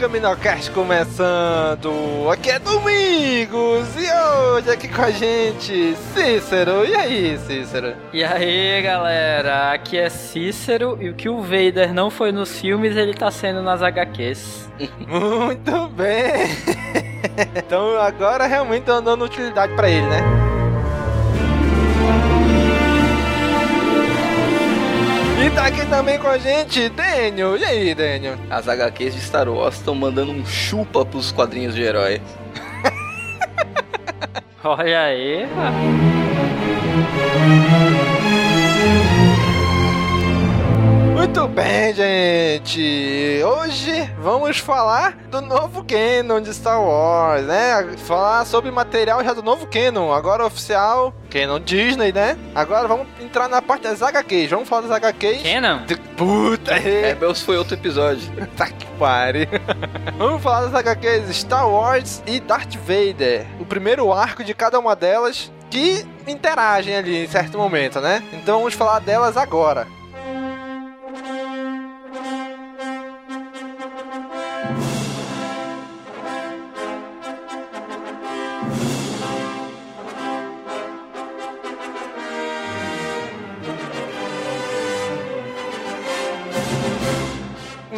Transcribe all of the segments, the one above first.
Caminocast começando! Aqui é Domingos e hoje aqui com a gente Cícero. E aí, Cícero? E aí, galera? Aqui é Cícero e o que o Vader não foi nos filmes, ele tá sendo nas HQs. Muito bem! então agora realmente estão dando utilidade pra ele, né? E tá aqui também com a gente, Daniel. E aí, Daniel? As HQs de Star Wars estão mandando um chupa pros quadrinhos de herói. Olha aí. Muito bem, gente. Hoje vamos falar do novo canon de Star Wars, né? Falar sobre material já do novo canon, agora oficial, canon Disney, né? Agora vamos entrar na parte das HQs. Vamos falar das HQs. Canon? De... Puta! Rebels foi outro episódio. tá que pare. vamos falar das HQs Star Wars e Darth Vader. O primeiro arco de cada uma delas que interagem ali em certo momento, né? Então vamos falar delas agora.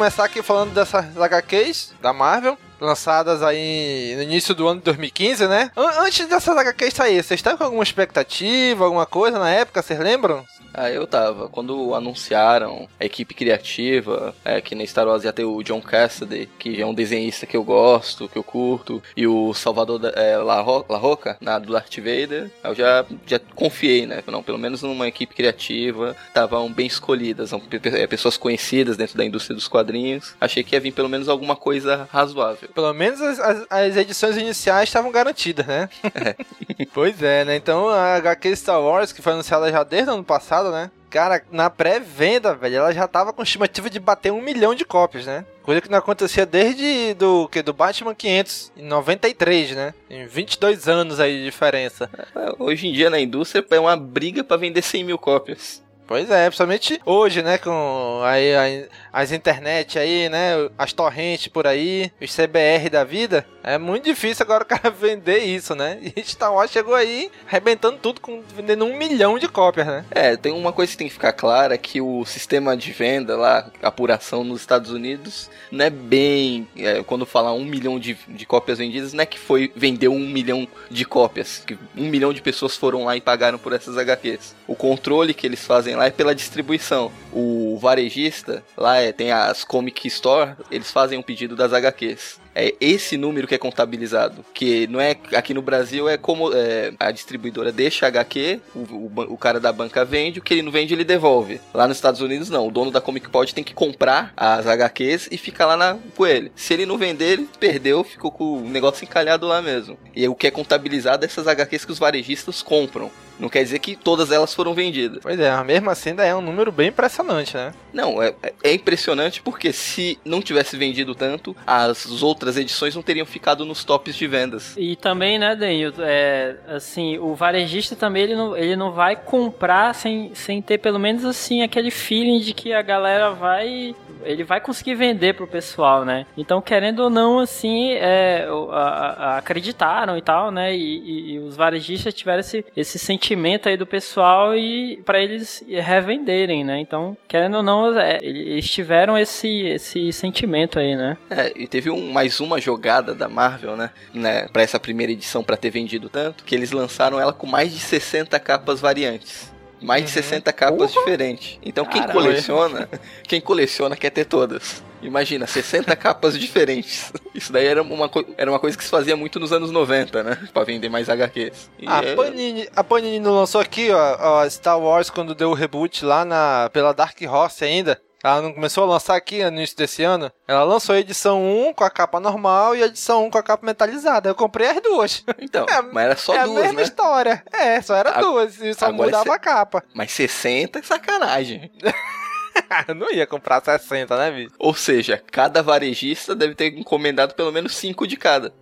Começar aqui falando dessas HQs da Marvel, lançadas aí no início do ano de 2015, né? Antes dessas HQs sair, vocês estavam com alguma expectativa, alguma coisa na época, vocês lembram? Ah, eu tava. Quando anunciaram a equipe criativa, é, que na Star Wars ia ter o John Cassidy, que é um desenhista que eu gosto, que eu curto, e o Salvador é, La, Ro La Roca, na, do Darth Vader, eu já, já confiei, né? Não, pelo menos numa equipe criativa, estavam bem escolhidas, são pessoas conhecidas dentro da indústria dos quadrinhos. Achei que ia vir pelo menos alguma coisa razoável. Pelo menos as, as, as edições iniciais estavam garantidas, né? É. pois é, né? Então a HQ Star Wars, que foi anunciada já desde o ano passado, né? Cara, na pré-venda, velho, ela já tava com estimativa de bater um milhão de cópias, né? Coisa que não acontecia desde do que do Batman 500 em 93, né? Em 22 anos aí de diferença. Hoje em dia na indústria é uma briga para vender 100 mil cópias. Pois é, principalmente hoje, né, com aí, as internet aí, né, as torrentes por aí, os CBR da vida, é muito difícil agora o cara vender isso, né? E Star Wars chegou aí arrebentando tudo, com, vendendo um milhão de cópias, né? É, tem uma coisa que tem que ficar clara, que o sistema de venda lá, apuração nos Estados Unidos, não é bem, é, quando falar um milhão de, de cópias vendidas, não é que foi, vendeu um milhão de cópias, que um milhão de pessoas foram lá e pagaram por essas HQs. O controle que eles fazem lá é pela distribuição. O varejista, lá é, tem as Comic Store, eles fazem um pedido das HQs é esse número que é contabilizado. Que não é aqui no Brasil é como é, a distribuidora deixa a HQ, o, o, o, cara da banca vende, o que ele não vende ele devolve. Lá nos Estados Unidos não, o dono da Comic Pod tem que comprar as HQs e fica lá na, com ele. Se ele não vender, ele perdeu, ficou com o negócio encalhado lá mesmo. E o que é contabilizado é essas HQs que os varejistas compram. Não quer dizer que todas elas foram vendidas. Pois é, mas mesmo assim ainda é um número bem impressionante, né? Não, é, é impressionante porque se não tivesse vendido tanto, as outras edições não teriam ficado nos tops de vendas. E também, né, Daniel, é, assim, o varejista também ele não, ele não vai comprar sem, sem ter pelo menos assim aquele feeling de que a galera vai ele vai conseguir vender pro pessoal, né? Então, querendo ou não, assim, é, a, a, acreditaram e tal, né? E, e, e, os varejistas tiveram esse, esse sentimento aí do pessoal e para eles revenderem, né? Então, querendo ou não, é, eles tiveram esse, esse sentimento aí, né? É, e teve um, mais uma jogada da Marvel, né? né para essa primeira edição, para ter vendido tanto, que eles lançaram ela com mais de 60 capas variantes mais uhum. de 60 capas diferentes. Então quem coleciona, quem coleciona quer ter todas. Imagina, 60 capas diferentes. Isso daí era uma, era uma coisa que se fazia muito nos anos 90, né? Pra vender mais HQs. a, é... Panini, a Panini lançou aqui, ó, ó, Star Wars quando deu o reboot lá na, pela Dark Horse ainda. Ela não começou a lançar aqui no início desse ano? Ela lançou a edição 1 com a capa normal e a edição 1 com a capa metalizada. Eu comprei as duas. Então, é, mas era só é duas, É a mesma né? história. É, só era a... duas. E só Agora mudava a capa. Mas 60 é sacanagem. Eu não ia comprar 60, né, bicho? Ou seja, cada varejista deve ter encomendado pelo menos 5 de cada.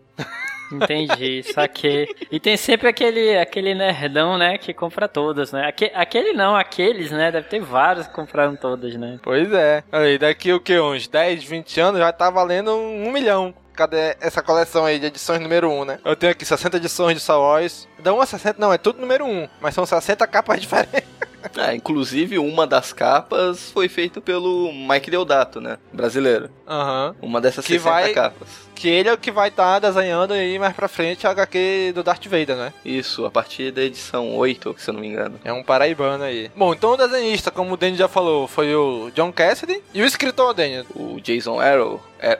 Entendi, saquei. E tem sempre aquele, aquele nerdão, né, que compra todas, né? Aque, aquele não, aqueles, né? Deve ter vários que compraram todas, né? Pois é. Aí, daqui o que? Uns 10, 20 anos já tá valendo um milhão. Cadê essa coleção aí de edições número 1, né? Eu tenho aqui 60 edições de Star Wars. Da 1 a 60, não, é tudo número 1. Mas são 60 capas diferentes. É, inclusive uma das capas foi feita pelo Mike Deodato, né? Brasileiro. Aham. Uhum. Uma dessas que 60 vai... capas. Que ele é o que vai estar tá desenhando aí mais pra frente a HQ do Darth Vader, né? Isso, a partir da edição 8, se eu não me engano. É um paraibano aí. Bom, então o desenhista, como o Danny já falou, foi o John Cassidy. E o escritor, Danny? O Jason Arrow. É.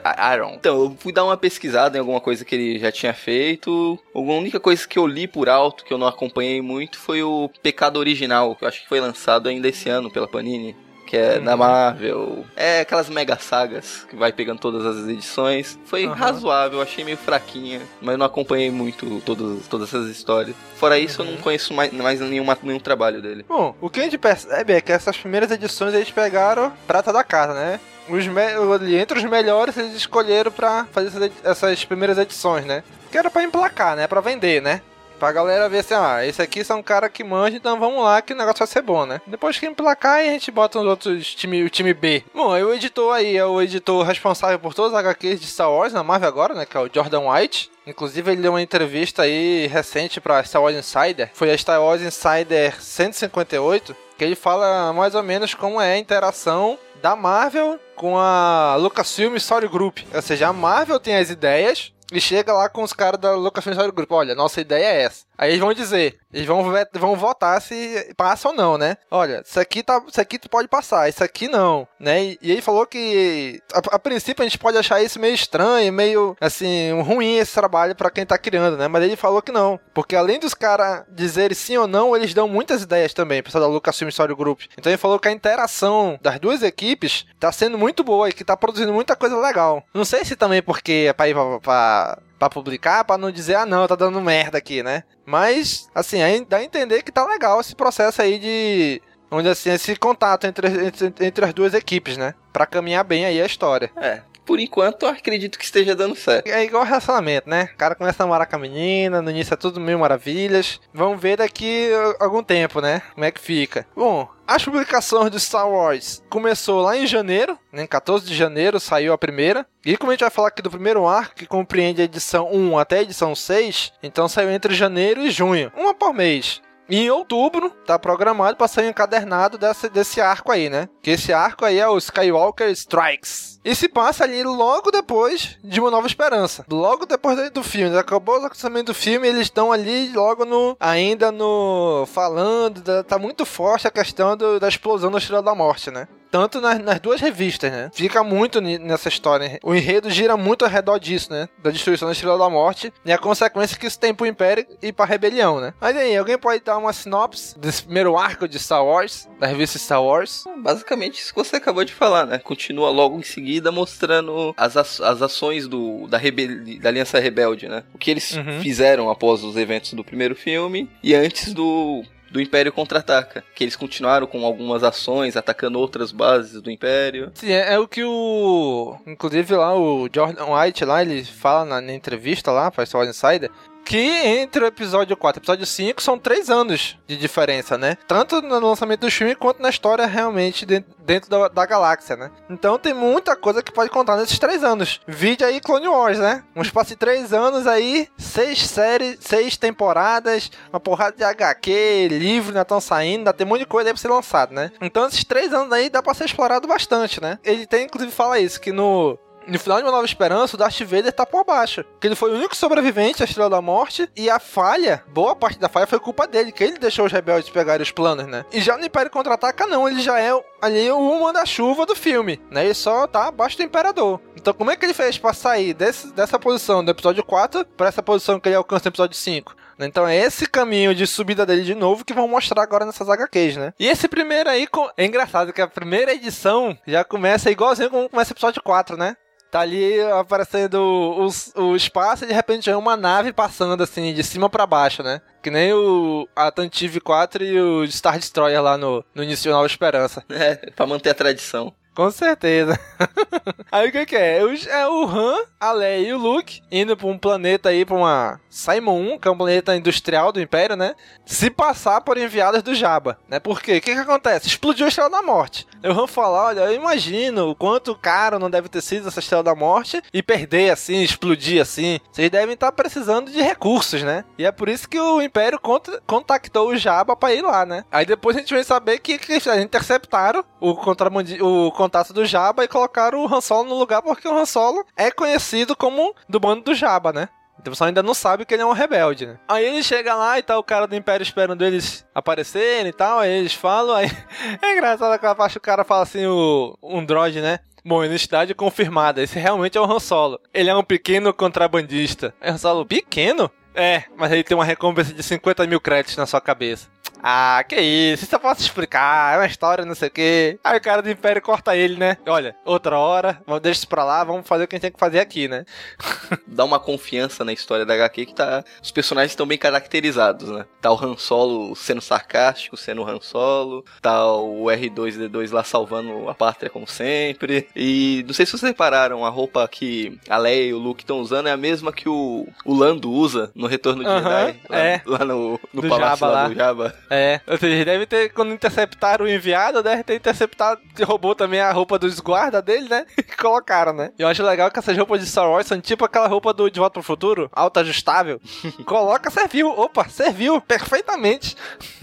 Então, eu fui dar uma pesquisada em alguma coisa que ele já tinha feito. A única coisa que eu li por alto, que eu não acompanhei muito, foi o Pecado Original, que eu acho que foi lançado ainda esse ano pela Panini que é uhum. da Marvel. É aquelas mega sagas que vai pegando todas as edições. Foi uhum. razoável, achei meio fraquinha, mas não acompanhei muito todas, todas essas histórias. Fora isso, uhum. eu não uhum. conheço mais, mais nenhuma, nenhum trabalho dele. Bom, o que a gente percebe é que essas primeiras edições eles pegaram prata da casa, né? Os me... entre os melhores eles escolheram para fazer essas, essas primeiras edições, né? Que era para emplacar, né? Para vender, né? Pra galera ver assim, ah, esse aqui são um cara que manja, então vamos lá que o negócio vai ser bom, né? Depois que emplacar, a gente bota os outros time, o time B. Bom, aí o editor aí é o editor responsável por todas as HQs de Star Wars na Marvel agora, né? Que é o Jordan White. Inclusive, ele deu uma entrevista aí recente pra Star Wars Insider. Foi a Star Wars Insider 158, que ele fala mais ou menos como é a interação da Marvel com a Lucasfilm Story Group. Ou seja, a Marvel tem as ideias e chega lá com os caras da Lucasfilm Story Group. Olha, nossa ideia é essa. Aí eles vão dizer, eles vão, vão votar se passa ou não, né? Olha, isso aqui, tá, isso aqui tu pode passar, isso aqui não, né? E, e ele falou que, a, a, princípio, a gente pode achar isso meio estranho, meio, assim, ruim esse trabalho para quem tá criando, né? Mas ele falou que não, porque além dos caras dizerem sim ou não, eles dão muitas ideias também, pessoal da Lucasfilm Story Group. Então ele falou que a interação das duas equipes tá sendo muito boa e que tá produzindo muita coisa legal. Não sei se também porque é pra ir pra, para publicar, para não dizer, ah não, tá dando merda aqui, né? Mas, assim, dá a entender que tá legal esse processo aí de. Onde assim, esse contato entre, entre, entre as duas equipes, né? Pra caminhar bem aí a história. É, por enquanto, acredito que esteja dando certo. É igual relacionamento, né? O cara começa a namorar com a menina, no início é tudo mil maravilhas. Vamos ver daqui algum tempo, né? Como é que fica. Bom, as publicações do Star Wars começou lá em janeiro, né? em 14 de janeiro saiu a primeira. E como a gente vai falar aqui do primeiro arco, que compreende a edição 1 até a edição 6, então saiu entre janeiro e junho, uma por mês. E em outubro, tá programado para sair encadernado desse, desse arco aí, né? Que esse arco aí é o Skywalker Strikes. E se passa ali logo depois de Uma Nova Esperança. Logo depois do filme. Acabou o acontecimento do filme, eles estão ali logo no. Ainda no. Falando. tá muito forte a questão do, da explosão da Estrela da Morte, né? Tanto nas, nas, duas revistas, né? Fica muito nessa história. O enredo gira muito ao redor disso, né? Da destruição da Estrela da Morte e a consequência que isso tem pro Império e pra rebelião, né? Mas aí, alguém pode dar uma sinopse desse primeiro arco de Star Wars, da revista Star Wars? Basicamente isso que você acabou de falar, né? Continua logo em seguida mostrando as, as ações do, da, rebel... da Aliança Rebelde, né? O que eles uhum. fizeram após os eventos do primeiro filme e antes do do Império Contra-Ataca. Que eles continuaram com algumas ações, atacando outras bases do Império. Sim, é, é o que o. Inclusive lá o Jordan White lá, ele fala na, na entrevista lá para Star Insider que entre o episódio 4 e o episódio 5 são 3 anos de diferença, né? Tanto no lançamento do filme quanto na história realmente dentro, da, da, galáxia, né? Então tem muita coisa que pode contar nesses 3 anos. Vide aí Clone Wars, né? Um espaço de 3 anos aí, 6 séries, 6 temporadas, uma porrada de HQ, livro ainda estão saindo, ainda tem um monte de coisa aí pra ser lançado, né? Então esses 3 anos aí dá pra ser explorado bastante, né? Ele tem, inclusive, fala isso, que no no final de Uma Nova Esperança, o Darth Vader tá por baixo. Que ele foi o único sobrevivente à Estrela da Morte. E a falha, boa parte da falha, foi culpa dele. Que ele deixou os rebeldes pegarem os planos, né? E já no Império Contra-Ataca, não. Ele já é ali o manda-chuva do filme, né? Ele só tá abaixo do Imperador. Então, como é que ele fez pra sair desse, dessa posição do episódio 4 pra essa posição que ele alcança no episódio 5? Então é esse caminho de subida dele de novo que vão mostrar agora nessas HQs, né? E esse primeiro aí, é engraçado que a primeira edição já começa igualzinho como começa o episódio 4, né? Tá ali aparecendo o, o espaço e de repente é uma nave passando assim, de cima para baixo, né? Que nem o a Tantive 4 e o Star Destroyer lá no, no início de Nova Esperança. É, pra manter a tradição. Com certeza. aí o que, que é? É o Han, a Leia e o Luke indo pra um planeta aí, pra uma Simon 1, que é um planeta industrial do Império, né? Se passar por enviadas do Jabba, né? Por quê? O que, que acontece? Explodiu a Estrela da Morte. O Han fala, olha, eu imagino o quanto caro não deve ter sido essa Estrela da Morte e perder assim, explodir assim. Vocês devem estar precisando de recursos, né? E é por isso que o Império contactou o Jabba pra ir lá, né? Aí depois a gente vai saber que, que eles interceptaram o contrabandista contato do Jabba e colocaram o Han Solo no lugar porque o Han Solo é conhecido como do bando do Jabba, né? Então o pessoal ainda não sabe que ele é um rebelde, né? Aí ele chega lá e tá o cara do Império esperando eles aparecerem e tal, aí eles falam, aí... É engraçado aquela parte que o cara fala assim, o... um droid, né? Bom, identidade confirmada, esse realmente é o Han Solo. Ele é um pequeno contrabandista. É Han Solo pequeno? É, mas ele tem uma recompensa de 50 mil créditos na sua cabeça. Ah, que isso, isso eu posso explicar, é uma história, não sei o quê. Aí o cara do Império corta ele, né? Olha, outra hora, deixa isso pra lá, vamos fazer o que a gente tem que fazer aqui, né? Dá uma confiança na história da HQ que tá. Os personagens estão bem caracterizados, né? Tá o Han Solo sendo sarcástico, sendo o Han Solo. Tá o R2D2 lá salvando a pátria, como sempre. E não sei se vocês repararam, a roupa que a Leia e o Luke estão usando é a mesma que o, o Lando usa no Retorno de uh -huh, Jedi. Lá, é. lá no, no palácio Jabba, lá do Jabba. É, ou seja, deve ter, quando interceptaram o enviado, deve ter interceptado, roubou também a roupa dos guardas dele, né? E colocaram, né? Eu acho legal que essas roupas de Star Wars são tipo aquela roupa do De Volta pro Futuro, alta ajustável. Coloca, serviu. Opa, serviu perfeitamente.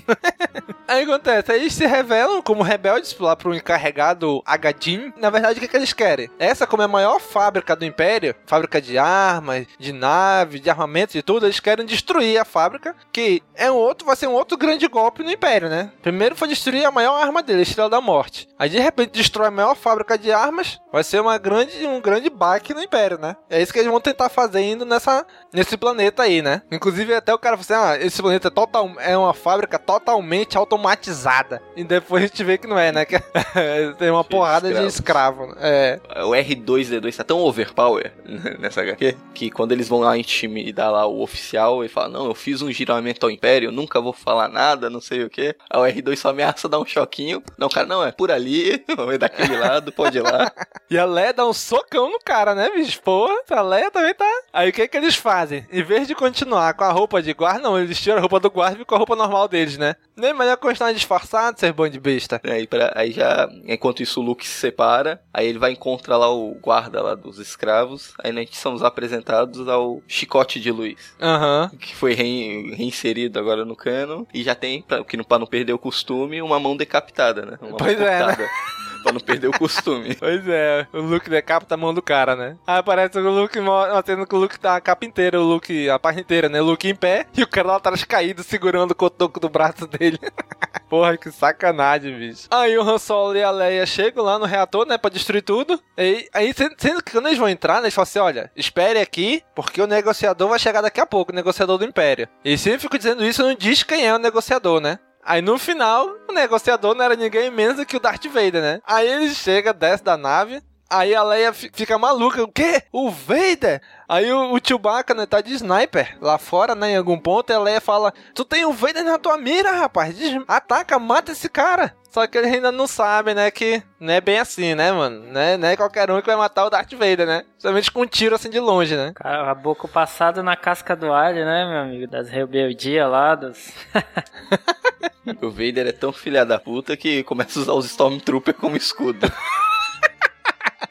aí acontece, aí eles se revelam como rebeldes lá pro encarregado Agadin. Na verdade, o que, que eles querem? Essa, como é a maior fábrica do Império, fábrica de armas, de naves, de armamentos e tudo, eles querem destruir a fábrica, que é um outro, vai ser um outro grande golpe no Império, né? Primeiro foi destruir a maior arma dele, a Estrela da Morte. Aí de repente destrói a maior fábrica de armas, vai ser uma grande, um grande baque no Império, né? É isso que eles vão tentar fazer indo nessa, nesse planeta aí, né? Inclusive até o cara falou assim, ah, esse planeta é, total, é uma fábrica totalmente automatizada. E depois a gente vê que não é, né? Que tem uma porrada de escravo. Né? É. O R2D2 tá tão overpower nessa HQ que quando eles vão lá intimidar lá o oficial e fala, não, eu fiz um giramento ao Império, nunca vou falar nada, não sei o que. Aí o R2 só ameaça dar um choquinho. Não, cara, não, é por ali, vai daquele lado, pode ir lá. e a Leia dá um socão no cara, né, bicho? Porra, a Leia também tá. Aí o que que eles fazem? Em vez de continuar com a roupa de guarda, não, eles tiram a roupa do guarda e ficam com a roupa normal deles, né? Nem melhor continuar disfarçado, ser bom de besta. Aí, pra, aí já, enquanto isso o Luke se separa, aí ele vai encontrar lá o guarda lá dos escravos, aí nós somos apresentados ao Chicote de Luz. Aham. Uhum. Que foi reinserido agora no cano, e já tem, pra, que, pra não perder o costume, uma mão decapitada, né? Uma pois é, né? pra não perder o costume. Pois é, o Luke decapita a mão do cara, né? Aí aparece o Luke, tendo que o Luke tá a capa inteira, o Luke, a parte inteira, né? O Luke em pé e o cara lá atrás caído, segurando o cotoco do braço dele. Porra, que sacanagem, bicho. Aí o Han Solo e a Leia chegam lá no reator, né, pra destruir tudo. E aí, sendo que quando eles vão entrar, né, eles falam assim, olha, espere aqui, porque o negociador vai chegar daqui a pouco, o negociador do Império. E sempre fico dizendo isso, não diz quem é o negociador, né? Aí no final, o negociador não era ninguém menos do que o Darth Vader, né? Aí ele chega, desce da nave, Aí a Leia fica maluca. O quê? O Vader? Aí o, o Chewbacca, né, tá de sniper lá fora, né, em algum ponto, e a Leia fala, tu tem o Vader na tua mira, rapaz, ataca, mata esse cara. Só que eles ainda não sabem, né, que não é bem assim, né, mano? Né, não é qualquer um que vai matar o Darth Vader, né? Somente com um tiro assim de longe, né? Cara, a boca passada na casca do alho, né, meu amigo? Das rebeldias lá, dos... o Vader é tão filha da puta que começa a usar os Stormtrooper como escudo.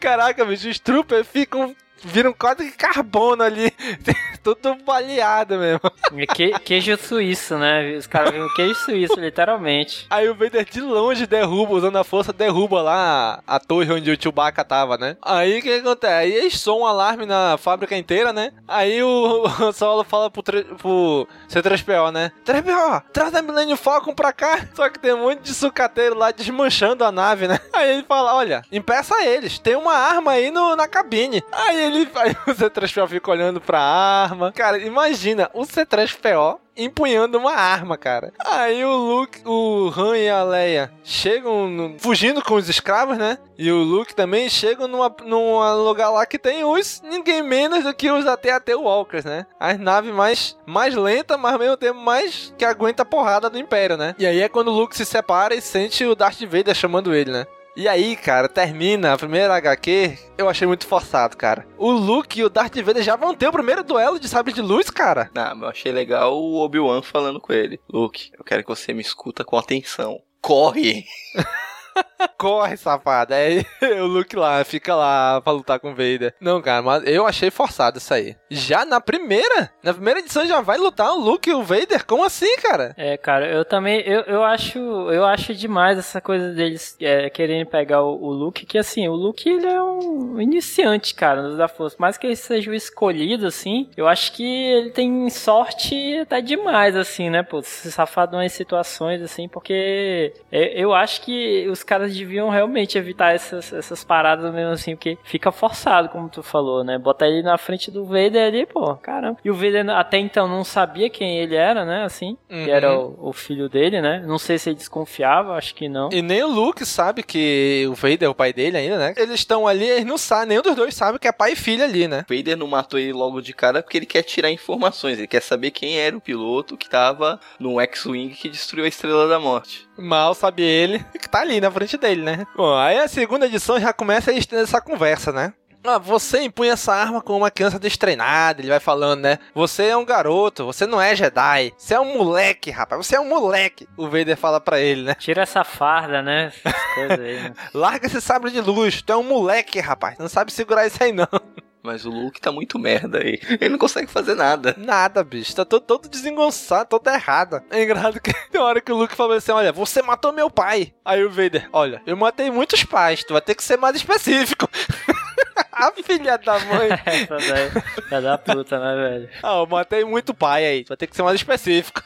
Caraca, bicho, os troopers ficam vira código de carbono ali. Tudo baleado mesmo. Que, queijo suíço, né? Os caras viram queijo suíço, literalmente. Aí o Vader de longe derruba, usando a força, derruba lá a, torre onde o Chewbacca tava, né? Aí o que acontece? Aí eles um alarme na fábrica inteira, né? Aí o, o Solo fala pro, pro C3PO, né? 3PO, traz a Millennium Falcon pra cá. Só que tem um monte de sucateiro lá desmanchando a nave, né? Aí ele fala, olha, impeça eles, tem uma arma aí no, na cabine. Aí ele aí o C3PO fica olhando pra arma. Cara, imagina o C3PO empunhando uma arma, cara. Aí o Luke, o Han e a Leia chegam no, fugindo com os escravos, né? E o Luke também chegam numa, num lugar lá que tem os ninguém menos do que os AT-AT Walkers, né? As naves mais, mais lentas, mas ao mesmo tempo mais que aguenta a porrada do Império, né? E aí é quando o Luke se separa e sente o Darth Vader chamando ele, né? E aí, cara, termina a primeira HQ, eu achei muito forçado, cara. O Luke e o Darth Vader já vão ter o primeiro duelo de sabre de luz, cara. Não, eu achei legal o Obi-Wan falando com ele. Luke, eu quero que você me escuta com atenção. Corre! Corre, safada. Aí o Luke lá, fica lá pra lutar com o Vader. Não, cara, mas eu achei forçado isso aí. Já na primeira, na primeira edição já vai lutar o Luke e o Vader? Como assim, cara? É, cara, eu também, eu, eu acho eu acho demais essa coisa deles é, querendo pegar o, o, Luke, que assim, o Luke ele é um iniciante, cara, da Força. Mais que ele seja o escolhido, assim, eu acho que ele tem sorte até demais, assim, né, pô, se safado em situações, assim, porque eu acho que os caras deviam realmente evitar essas, essas paradas mesmo assim, porque fica forçado, como tu falou, né? Botar ele na frente do Vader ali, pô, caramba. E o Vader até então não sabia quem ele era, né? Assim, uhum. que era o, o, filho dele, né? Não sei se ele desconfiava, acho que não. E nem o Luke sabe que o Vader é o pai dele ainda, né? Eles estão ali, eles não sabem, nenhum dos dois sabe que é pai e filho ali, né? O Vader não matou ele logo de cara porque ele quer tirar informações, ele quer saber quem era o piloto que tava no X-Wing que destruiu a Estrela da Morte. Mal sabe ele que tá ali na frente dele, né? Bom, aí a segunda edição já começa a estender essa conversa, né? Ah, você empunha essa arma com uma criança destreinada, ele vai falando, né? Você é um garoto, você não é Jedi. Você é um moleque, rapaz. Você é um moleque. O Vader fala pra ele, né? Tira essa farda, né? Aí, né? Larga esse sabre de luz. Tu é um moleque, rapaz. Não sabe segurar isso aí, não. Mas o Luke tá muito merda aí. Ele não consegue fazer nada. Nada, bicho. Tá todo, todo desengonçado, todo errado. É engraçado que tem hora que o Luke falou assim: Olha, você matou meu pai. Aí o Vader, olha, eu matei muitos pais. Tu vai ter que ser mais específico. A filha da mãe. Essa daí. É da puta, né, velho? Ah, eu matei muito pai aí. Tu vai ter que ser mais específico.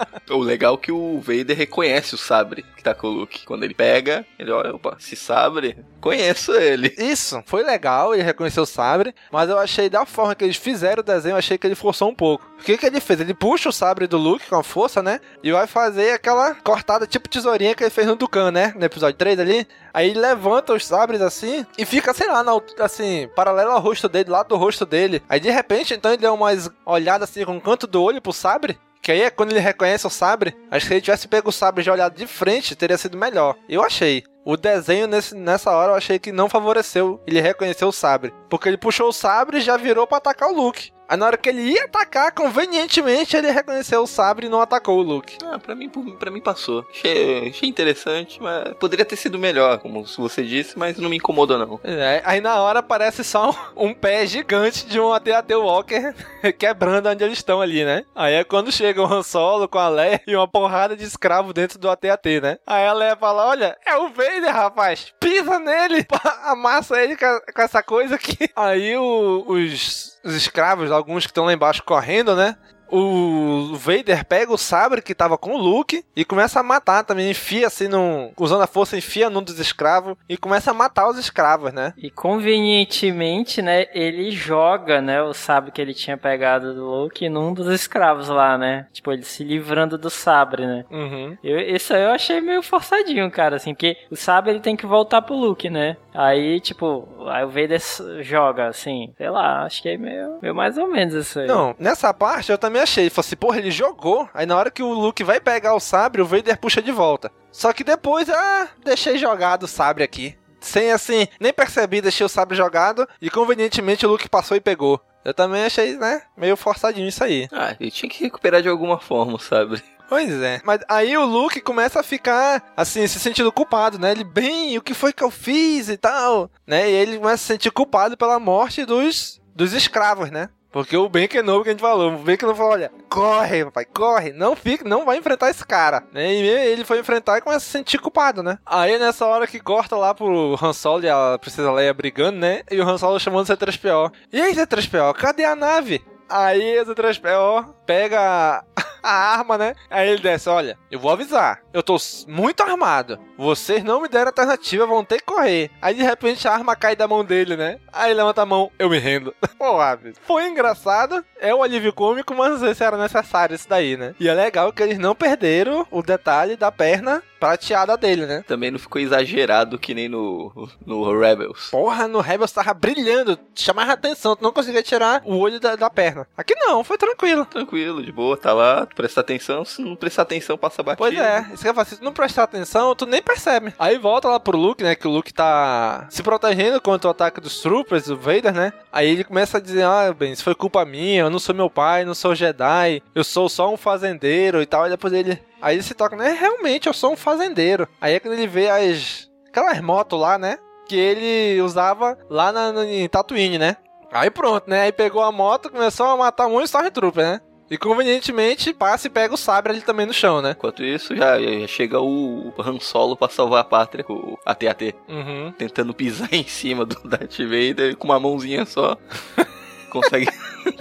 O legal é que o Vader reconhece o sabre que tá com o Luke. Quando ele pega, ele olha, opa, esse sabre, conheço ele. Isso, foi legal, ele reconheceu o sabre, mas eu achei da forma que eles fizeram o desenho, eu achei que ele forçou um pouco. O que que ele fez? Ele puxa o sabre do Luke com a força, né? E vai fazer aquela cortada tipo tesourinha que ele fez no Dukan, né? No episódio 3 ali. Aí ele levanta os sabres assim e fica, sei lá, na, assim, paralelo ao rosto dele, lá do rosto dele. Aí de repente, então ele deu umas olhadas assim com o canto do olho pro sabre. Que aí é quando ele reconhece o sabre. Acho que se ele tivesse pego o sabre já olhado de frente, teria sido melhor. Eu achei. O desenho nesse, nessa hora eu achei que não favoreceu ele reconhecer o sabre. Porque ele puxou o sabre e já virou para atacar o Luke. Aí na hora que ele ia atacar, convenientemente ele reconheceu o sabre e não atacou o Luke. Ah, pra mim, pra mim passou. Achei, achei interessante, mas poderia ter sido melhor, como você disse, mas não me incomodou não. É, aí na hora aparece só um, um pé gigante de um AT-AT Walker quebrando onde eles estão ali, né? Aí é quando chega o Han Solo com a Leia e uma porrada de escravo dentro do AT-AT, né? Aí a Leia fala, olha, é o Vader, rapaz! Pisa nele! Amassa ele com, essa coisa aqui. Aí o, os os escravos, alguns que estão lá embaixo correndo, né? O Vader pega o sabre que tava com o Luke e começa a matar também. Enfia assim, num, usando a força, enfia num dos escravos e começa a matar os escravos, né? E convenientemente, né, ele joga, né, o sabre que ele tinha pegado do Luke num dos escravos lá, né? Tipo, ele se livrando do sabre, né? Uhum. Eu, isso aí eu achei meio forçadinho, cara, assim, porque o sabre ele tem que voltar pro Luke, né? Aí, tipo, aí o Vader joga, assim, sei lá, acho que é meio, meio mais ou menos isso aí. Não, nessa parte eu também achei. Ele falou assim, porra, ele jogou. Aí na hora que o Luke vai pegar o sabre, o Vader puxa de volta. Só que depois, ah, deixei jogado o sabre aqui. Sem assim, nem percebi, deixei o sabre jogado e convenientemente o Luke passou e pegou. Eu também achei, né, meio forçadinho isso aí. Ah, ele tinha que recuperar de alguma forma, sabe? Pois é. Mas aí o Luke começa a ficar, assim, se sentindo culpado, né? Ele, bem, o que foi que eu fiz e tal, né? E ele começa a se sentir culpado pela morte dos, dos escravos, né? Porque o Ben Kenobi que a gente falou, o Ben Kenobi falou, olha, corre, papai, corre, não fica, não vai enfrentar esse cara, né? E ele foi enfrentar e começa a se sentir culpado, né? Aí nessa hora que corta lá pro Han Solo e a Princesa Leia brigando, né? E o Han Solo chamando o C-3PO. E aí, C-3PO, cadê a nave? Aí o C-3PO pega a arma, né? Aí ele desce, olha, eu vou avisar. Eu tô muito armado. Vocês não me deram alternativa, vão ter que correr. Aí de repente a arma cai da mão dele, né? Aí ele levanta a mão, eu me rendo. Porra, foi engraçado, é um alívio cômico, mas não sei se era necessário isso daí, né? E é legal que eles não perderam o detalhe da perna prateada dele, né? Também não ficou exagerado que nem no, no Rebels. Porra, no Rebels tava brilhando, chamava atenção, tu não conseguia tirar o olho da, da perna. Aqui não, foi tranquilo. Tranquilo, de boa, tá lá, prestar atenção, se não prestar atenção, passa batido. Pois é, isso que eu se não prestar atenção, tu nem percebe. Aí volta lá pro Luke, né, que o Luke tá se protegendo contra o ataque dos Troopers, do Vader, né? Aí ele começa a dizer, ah, bem, isso foi culpa minha, eu não sou meu pai, não sou Jedi, eu sou só um fazendeiro e tal. E depois ele Aí ele se toca, né? Realmente, eu sou um fazendeiro. Aí é quando ele vê as. aquelas motos lá, né? Que ele usava lá na, na, em Tatooine, né? Aí pronto, né? Aí pegou a moto começou a matar um Stormtrooper, né? E convenientemente passa e pega o sabre ali também no chão, né? Enquanto isso, já, já chega o Han Solo pra salvar a pátria, o AT-AT. Uhum. Tentando pisar em cima do Darth Vader com uma mãozinha só. Consegue.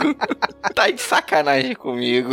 tá de sacanagem comigo.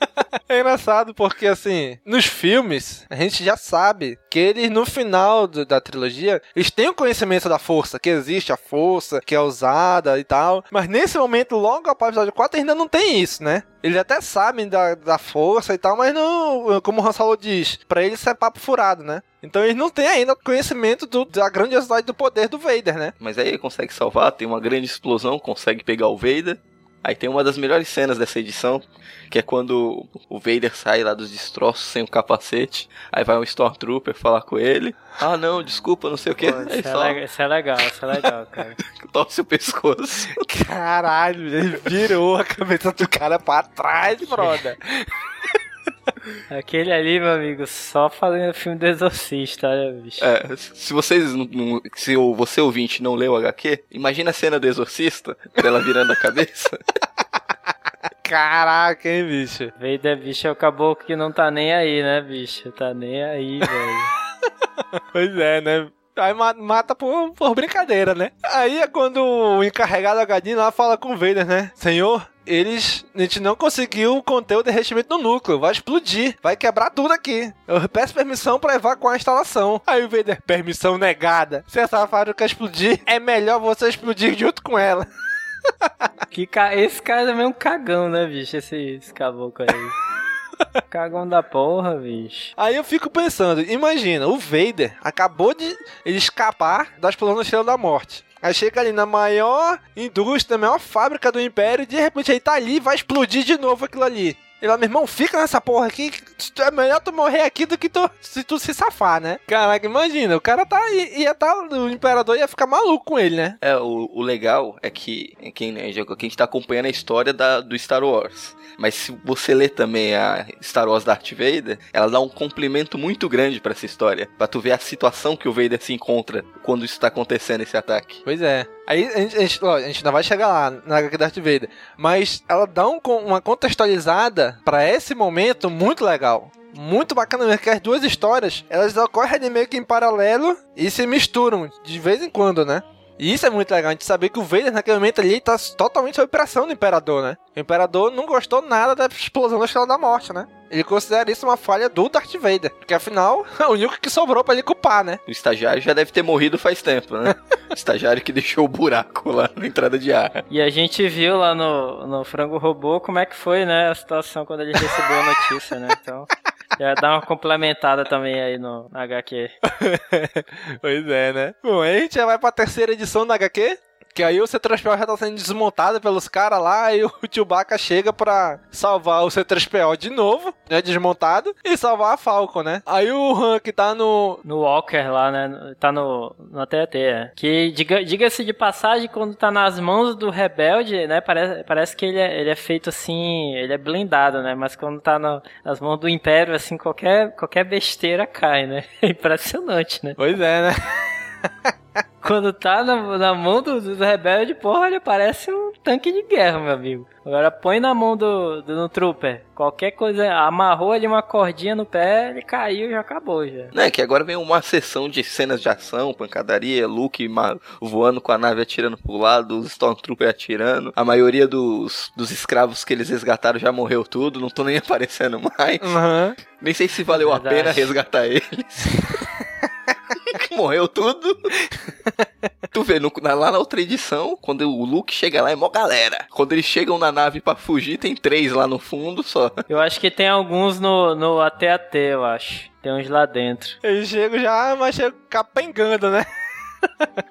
É engraçado porque, assim, nos filmes, a gente já sabe que eles, no final do, da trilogia, eles têm o conhecimento da força, que existe a força, que é usada e tal. Mas nesse momento, logo após o episódio 4, ainda não tem isso, né? Eles até sabem da, da força e tal, mas não, como o Han Solo diz, pra eles isso é papo furado, né? Então eles não têm ainda conhecimento do, da grandiosidade do poder do Vader, né? Mas aí ele consegue salvar, tem uma grande explosão, consegue pegar o Vader. Aí tem uma das melhores cenas dessa edição, que é quando o Vader sai lá dos destroços sem o capacete. Aí vai um Stormtrooper falar com ele. Ah, não, desculpa, não sei o que. Isso, só... é isso, é legal, isso é legal, cara. Torce o pescoço. Caralho, ele virou a cabeça do cara pra trás, brother. Aquele ali, meu amigo, só fazendo filme do Exorcista, né, bicho? É, se vocês não, não, se você ouvinte não leu o HQ, imagina a cena do Exorcista, dela virando a cabeça. Caraca, hein, bicho? Vader, bicho, é o caboclo que não tá nem aí, né, bicho? Tá nem aí, velho. pois é, né? Aí mata por, por brincadeira, né? Aí é quando o encarregado Agadinho lá fala com o Vader, né? Senhor, eles. A gente não conseguiu conter o derretimento no núcleo. Vai explodir. Vai quebrar tudo aqui. Eu peço permissão para evacuar a instalação. Aí o Vader, permissão negada. Se essa fábrica explodir, é melhor você explodir junto com ela. que ca... Esse cara é um cagão, né, bicho? Esse, esse caboclo aí. Cagão da porra, bicho. Aí eu fico pensando, imagina, o Vader acabou de escapar da explosão da Estrela da Morte. Aí chega ali na maior indústria, na maior fábrica do Império, e de repente ele tá ali e vai explodir de novo aquilo ali. Ele, meu irmão, fica nessa porra aqui. É melhor tu morrer aqui do que tu, se tu se safar, né? Caraca, imagina, o cara tá. ia tá. O imperador ia ficar maluco com ele, né? É, o, o legal é que quem, né, quem a gente tá acompanhando a história da, do Star Wars. Mas se você ler também a Star Wars Darth Vader, ela dá um complemento muito grande para essa história. Pra tu ver a situação que o Vader se encontra quando isso tá acontecendo, esse ataque. Pois é. Aí a gente, a gente, ó, a gente vai chegar lá na HQ Darth Vader. Mas ela dá um, uma contextualizada para esse momento muito legal muito bacana mesmo, que as duas histórias, elas ocorrem meio que em paralelo e se misturam de vez em quando, né? E isso é muito legal, a gente saber que o Vader naquele momento ali tá totalmente sob pressão do Imperador, né? O Imperador não gostou nada da explosão da Estrela da Morte, né? Ele considera isso uma falha do Darth Vader. Porque afinal, é o único que sobrou pra ele culpar, né? O estagiário já deve ter morrido faz tempo, né? o estagiário que deixou o buraco lá na entrada de ar. E a gente viu lá no, no Frango Robô como é que foi, né, a situação quando ele recebeu a notícia, né? Então. Já dá uma complementada também aí no HQ. pois é, né? Bom, a gente já vai pra terceira edição da HQ. Que aí o C3PO já tá sendo desmontado pelos caras lá e o Chewbacca chega pra salvar o C3PO de novo, né, desmontado, e salvar a Falcon, né? Aí o Han que tá no... No Walker lá, né, tá no, no TAT, é. Que, diga-se diga de passagem, quando tá nas mãos do Rebelde, né, parece, parece que ele é, ele é feito assim, ele é blindado, né, mas quando tá no, nas mãos do Império, assim, qualquer, qualquer besteira cai, né? É impressionante, né? Pois é, né? Quando tá na, na mão dos do rebeldes, porra, ele parece um tanque de guerra, meu amigo. Agora põe na mão do, do, do Trooper. Qualquer coisa, amarrou ali uma cordinha no pé, ele caiu e já acabou já. É, que agora vem uma sessão de cenas de ação, pancadaria, Luke voando com a nave atirando pro lado, os Stormtrooper atirando. A maioria dos, dos escravos que eles resgataram já morreu tudo, não tô nem aparecendo mais. Uhum. Nem sei se valeu Verdade. a pena resgatar eles. Morreu tudo. tu vê, no, na, lá na outra edição, quando o Luke chega lá, é mó galera. Quando eles chegam na nave para fugir, tem três lá no fundo só. Eu acho que tem alguns no, no AT-AT, eu acho. Tem uns lá dentro. Eles chegam já, mas chegam capengando, né?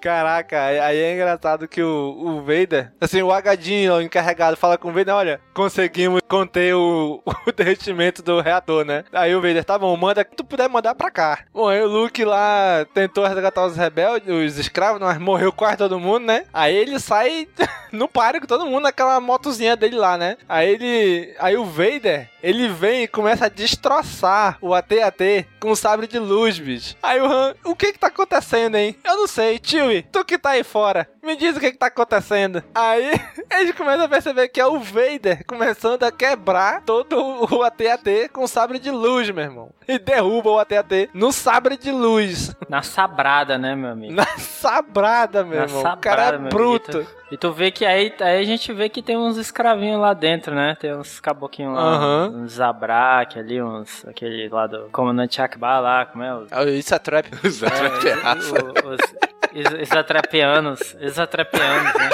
Caraca, aí é engraçado que o, o Vader, assim, o Agadinho, o encarregado, fala com o Vader, olha, conseguimos conter o, o derretimento do reator, né? Aí o Vader, tá bom, manda que tu puder mandar pra cá. Bom, aí o Luke lá tentou resgatar os rebeldes, os escravos, mas morreu quase todo mundo, né? Aí ele sai no páreo com todo mundo naquela motozinha dele lá, né? Aí ele, aí o Vader, ele vem e começa a destroçar o AT-AT com o sabre de luz, bicho. Aí o Han, o que que tá acontecendo, hein? Eu não sei sei, Tio, tu que tá aí fora, me diz o que, que tá acontecendo. Aí eles começam a perceber que é o Vader começando a quebrar todo o AT-AT com sabre de luz, meu irmão. E derruba o AT-AT no sabre de luz. Na sabrada, né, meu amigo? Na sabrada, meu Na irmão. Sabrada, o cara é bruto. E tu vê que aí, aí a gente vê que tem uns escravinhos lá dentro, né? Tem uns caboquinhos lá, uhum. uns Zabrak ali, uns. aquele lá do comandante Akbar lá, como é? Os, isso é trap. Isso é trap é raça. Os exatrapianos, exatrapianos, né?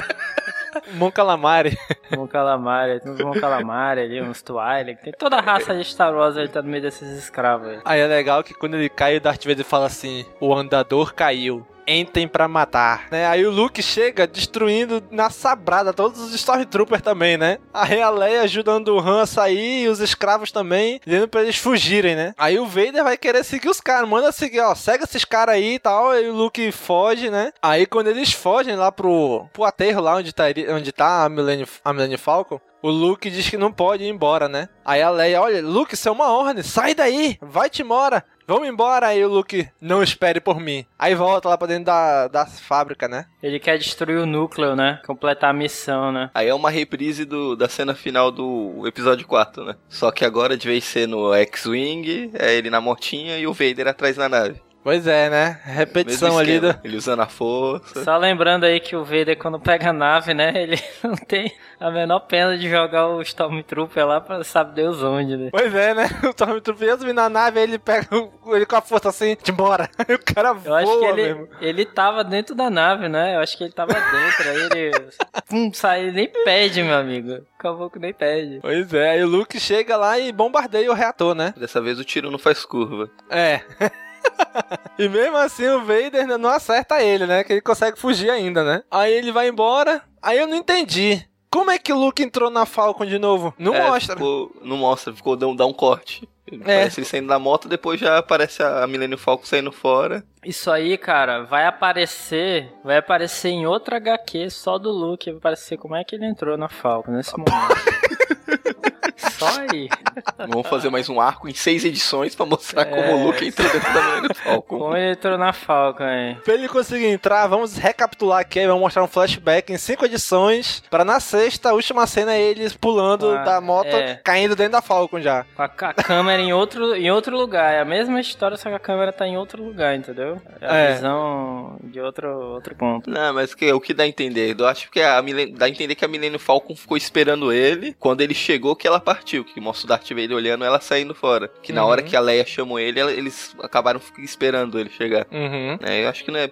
Mon Calamari. Mon Calamari, tem uns Mon Calamari ali, uns Twilight. Tem toda a raça de Star Wars aí tá no meio desses escravos aí. Aí é legal que quando ele cai, o Darth Vader fala assim: o andador caiu entrem para matar, né? Aí o Luke chega destruindo na sabrada todos os Stormtroopers também, né? Aí a Leia ajudando o Han a sair e os escravos também, dizendo pra eles fugirem, né? Aí o Vader vai querer seguir os caras, manda seguir, ó, segue esses caras aí e tal, aí o Luke foge, né? Aí quando eles fogem lá pro, pro aterro lá onde tá, onde tá a Millennium, a Millennium Falcon, o Luke diz que não pode ir embora, né? Aí a Leia, olha, Luke, isso é uma ordem, sai daí, vai-te embora. Vamos embora aí, o Luke. Não espere por mim. Aí volta lá pra dentro da, da fábrica, né? Ele quer destruir o núcleo, né? Completar a missão, né? Aí é uma reprise do, da cena final do episódio 4, né? Só que agora, de vez ser no X-Wing, é ele na motinha e o Vader atrás da nave. Pois é, né? Repetição ali do. Ele usando a força. Só lembrando aí que o Vader, quando pega a nave, né? Ele não tem a menor pena de jogar o Stormtrooper lá pra sabe Deus onde, né? Pois é, né? O Stormtrooper ia subir na nave, aí ele pega ele com a força assim, de embora. Aí o cara Eu voa acho que ele, mesmo. ele tava dentro da nave, né? Eu acho que ele tava dentro. aí ele. Pum, sai, ele nem pede, meu amigo. Acabou que nem pede. Pois é, aí o Luke chega lá e bombardeia o reator, né? Dessa vez o tiro não faz curva. É. e mesmo assim o Vader não acerta ele, né? Que ele consegue fugir ainda, né? Aí ele vai embora. Aí eu não entendi. Como é que o Luke entrou na Falcon de novo? Não É, mostra. ficou- não mostra, ficou dá um, dá um corte. É. Parece ele saindo da moto, depois já aparece a Millennium Falcon saindo fora. Isso aí, cara, vai aparecer. Vai aparecer em outra HQ só do Luke. Vai aparecer como é que ele entrou na Falcon nesse momento. Só aí. Vamos fazer mais um arco em seis edições pra mostrar É. como o Luke entrou dentro da Millennium Falcon. Como ele entrou na Falcon aí. Pra ele conseguir entrar, vamos recapitular aqui, vamos mostrar um flashback em cinco edições, pra na sexta, a última cena é eles pulando Ah, da moto, é. caindo dentro da Falcon já. Com a, ca- câmera em outro, em outro lugar. É a mesma história, só que a câmera tá em outro lugar, entendeu? É a É. visão de outro, outro ponto. Não, mas que, o que dá a entender? Eu acho que a Milen, dá a entender que a Millennium Falcon ficou esperando ele. Quando ele chegou, que ela partiu. Que mostra o Darth Vader olhando ela saindo fora. Que na Uhum. hora que a Leia chamou ele, ela- eles acabaram esperando ele chegar. Uhum. É, eu acho que não é.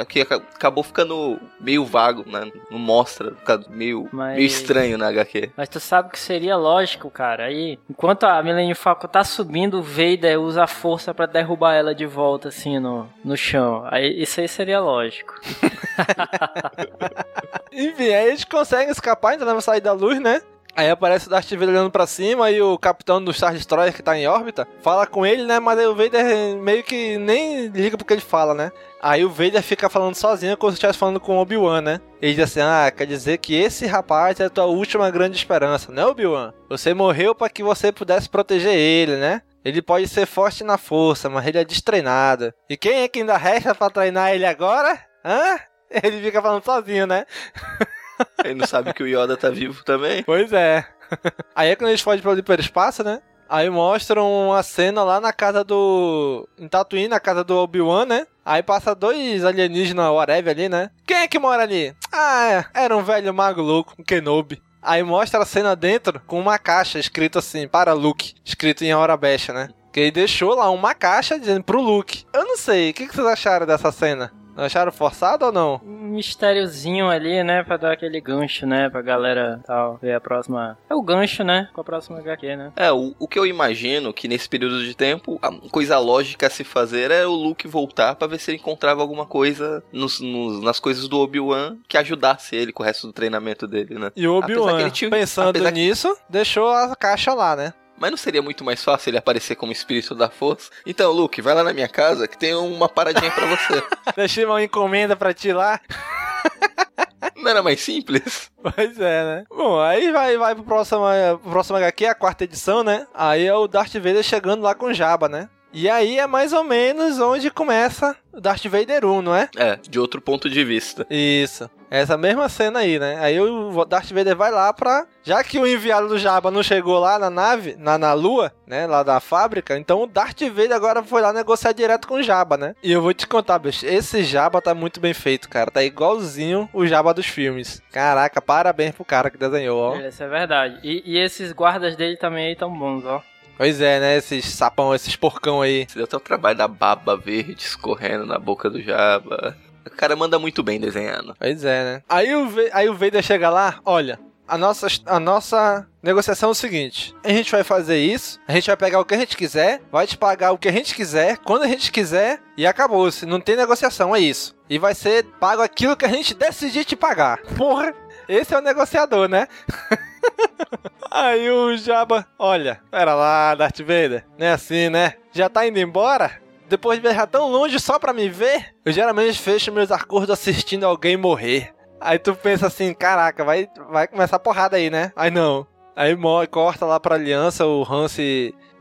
Aqui aca- acabou ficando meio vago, né? Não mostra. Fica meio, Mas- meio estranho na HQ. Mas tu sabe que seria lógico, cara. Aí, enquanto a Millennium Falcon tá subindo, o Vader usa a força pra derrubar ela de volta, assim, no, no chão. Aí, isso aí seria lógico. Enfim, aí eles conseguem escapar, então vão sair da luz, né? Aí aparece o Darth Vader olhando pra cima e o capitão do Star Destroyer que tá em órbita fala com ele, né? Mas aí o Vader meio que nem liga porque ele fala, né? Aí o Vader fica falando sozinho como se estivesse falando com o Obi-Wan, né? Ele diz assim: Ah, quer dizer que esse rapaz é a tua última grande esperança, né, Obi-Wan? Você morreu para que você pudesse proteger ele, né? Ele pode ser forte na força, mas ele é destreinado. E quem é que ainda resta pra treinar ele agora? Hã? Ele fica falando sozinho, né? Ele não sabe que o Yoda tá vivo também. Pois é. Aí é quando eles fogem pelo hiperespaço, né? Aí mostram uma cena lá na casa do. Em Tatooine, na casa do Obi-Wan, né? Aí passa dois alienígenas, whatever ali, né? Quem é que mora ali? Ah, é. Era um velho mago louco, um Kenobi. Aí mostra a cena dentro com uma caixa escrito assim, para Luke, escrito em Arabecha, né? Que ele deixou lá uma caixa dizendo pro Luke. Eu não sei, o que vocês acharam dessa cena? Acharam forçado ou não? Um mistériozinho ali, né? Pra dar aquele gancho, né? Pra galera tal, ver a próxima. É o gancho, né? Com a próxima HQ, né? É, o, o que eu imagino que nesse período de tempo, a coisa lógica a se fazer é o Luke voltar pra ver se ele encontrava alguma coisa nos, nos- nas coisas do Obi-Wan que ajudasse ele com o resto do treinamento dele, né? E o que Obi-Wan, tinha- pensando apesar que- nisso, deixou a caixa lá, né? Mas não seria muito mais fácil ele aparecer como espírito da força? Então, Luke, vai lá na minha casa que tem uma paradinha pra você. Deixei uma encomenda pra ti lá. não era mais simples? Pois é, né? Bom, aí vai, vai pro próximo, pro próximo HQ, a quarta edição, né? Aí é o Darth Vader chegando lá com o Jabba, né? E aí é mais ou menos onde começa o Darth Vader 1, não é? É, de outro ponto de vista. Isso. Essa mesma cena aí, né? Aí o Darth Vader vai lá pra. Já que o enviado do Jabba não chegou lá na nave, na, na lua, né? Lá da fábrica, então o Darth Vader agora foi lá negociar direto com o Jabba, né? E eu vou te contar, bicho, esse Jabba tá muito bem feito, cara. Tá igualzinho o Jabba dos filmes. Caraca, parabéns pro cara que desenhou, ó. Isso é verdade. E, e esses guardas dele também aí tão bons, ó. Pois é, né? Esses sapão, esses porcão aí. Você deu até o trabalho da baba verde escorrendo na boca do Jabba. O cara manda muito bem desenhando. Pois é, né? Aí o, aí o Vader chega lá, olha. A nossa, a nossa negociação é o seguinte: a gente vai fazer isso, a gente vai pegar o que a gente quiser, vai te pagar o que a gente quiser, quando a gente quiser, e acabou-se. Não tem negociação, é isso. E vai ser pago aquilo que a gente decidir te pagar. Porra, esse é o negociador, né? Aí o Jabba, olha, pera lá, Darth Vader, não é assim, né? Já tá indo embora? Depois de viajar tão longe só pra me ver? Eu geralmente fecho meus acordos assistindo alguém morrer. Aí tu pensa assim, caraca, vai, vai começar a porrada aí, né? Aí não. Aí corta lá pra aliança, o Han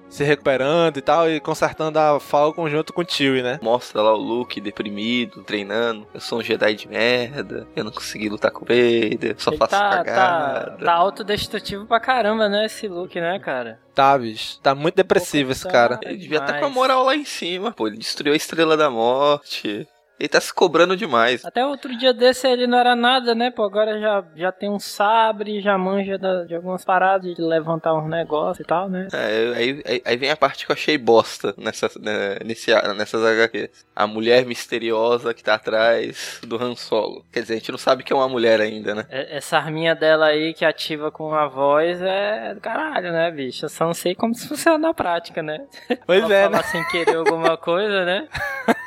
se, recuperando e tal, e consertando a Falcon junto com o Chewie, né? Mostra lá o Luke deprimido, treinando. Eu sou um Jedi de merda. Eu não consegui lutar com o Vader. Só Ele faço tá, tá, cagada. tá autodestrutivo pra caramba, né? Esse look, né, cara? Tá, bicho. Tá muito depressivo esse cara. Ele devia estar com a moral lá em cima, pô. Ele destruiu a Estrela da Morte. Ele tá se cobrando demais. Até outro dia desse ele não era nada, né? Pô, agora já, já tem um sabre, já manja da- de algumas paradas, de levantar uns negócios e tal, né? É, aí, aí- aí vem a parte que eu achei bosta nessa, né, nesse, nessas HQs. A mulher misteriosa que tá atrás do Han Solo. Quer dizer, a gente não sabe que é uma mulher ainda, né? É- Essa arminha dela aí que ativa com a voz é do caralho, né, bicho? Eu só não sei como isso funciona na prática, né? Pois Ela é, falar né? sem querer alguma coisa, né?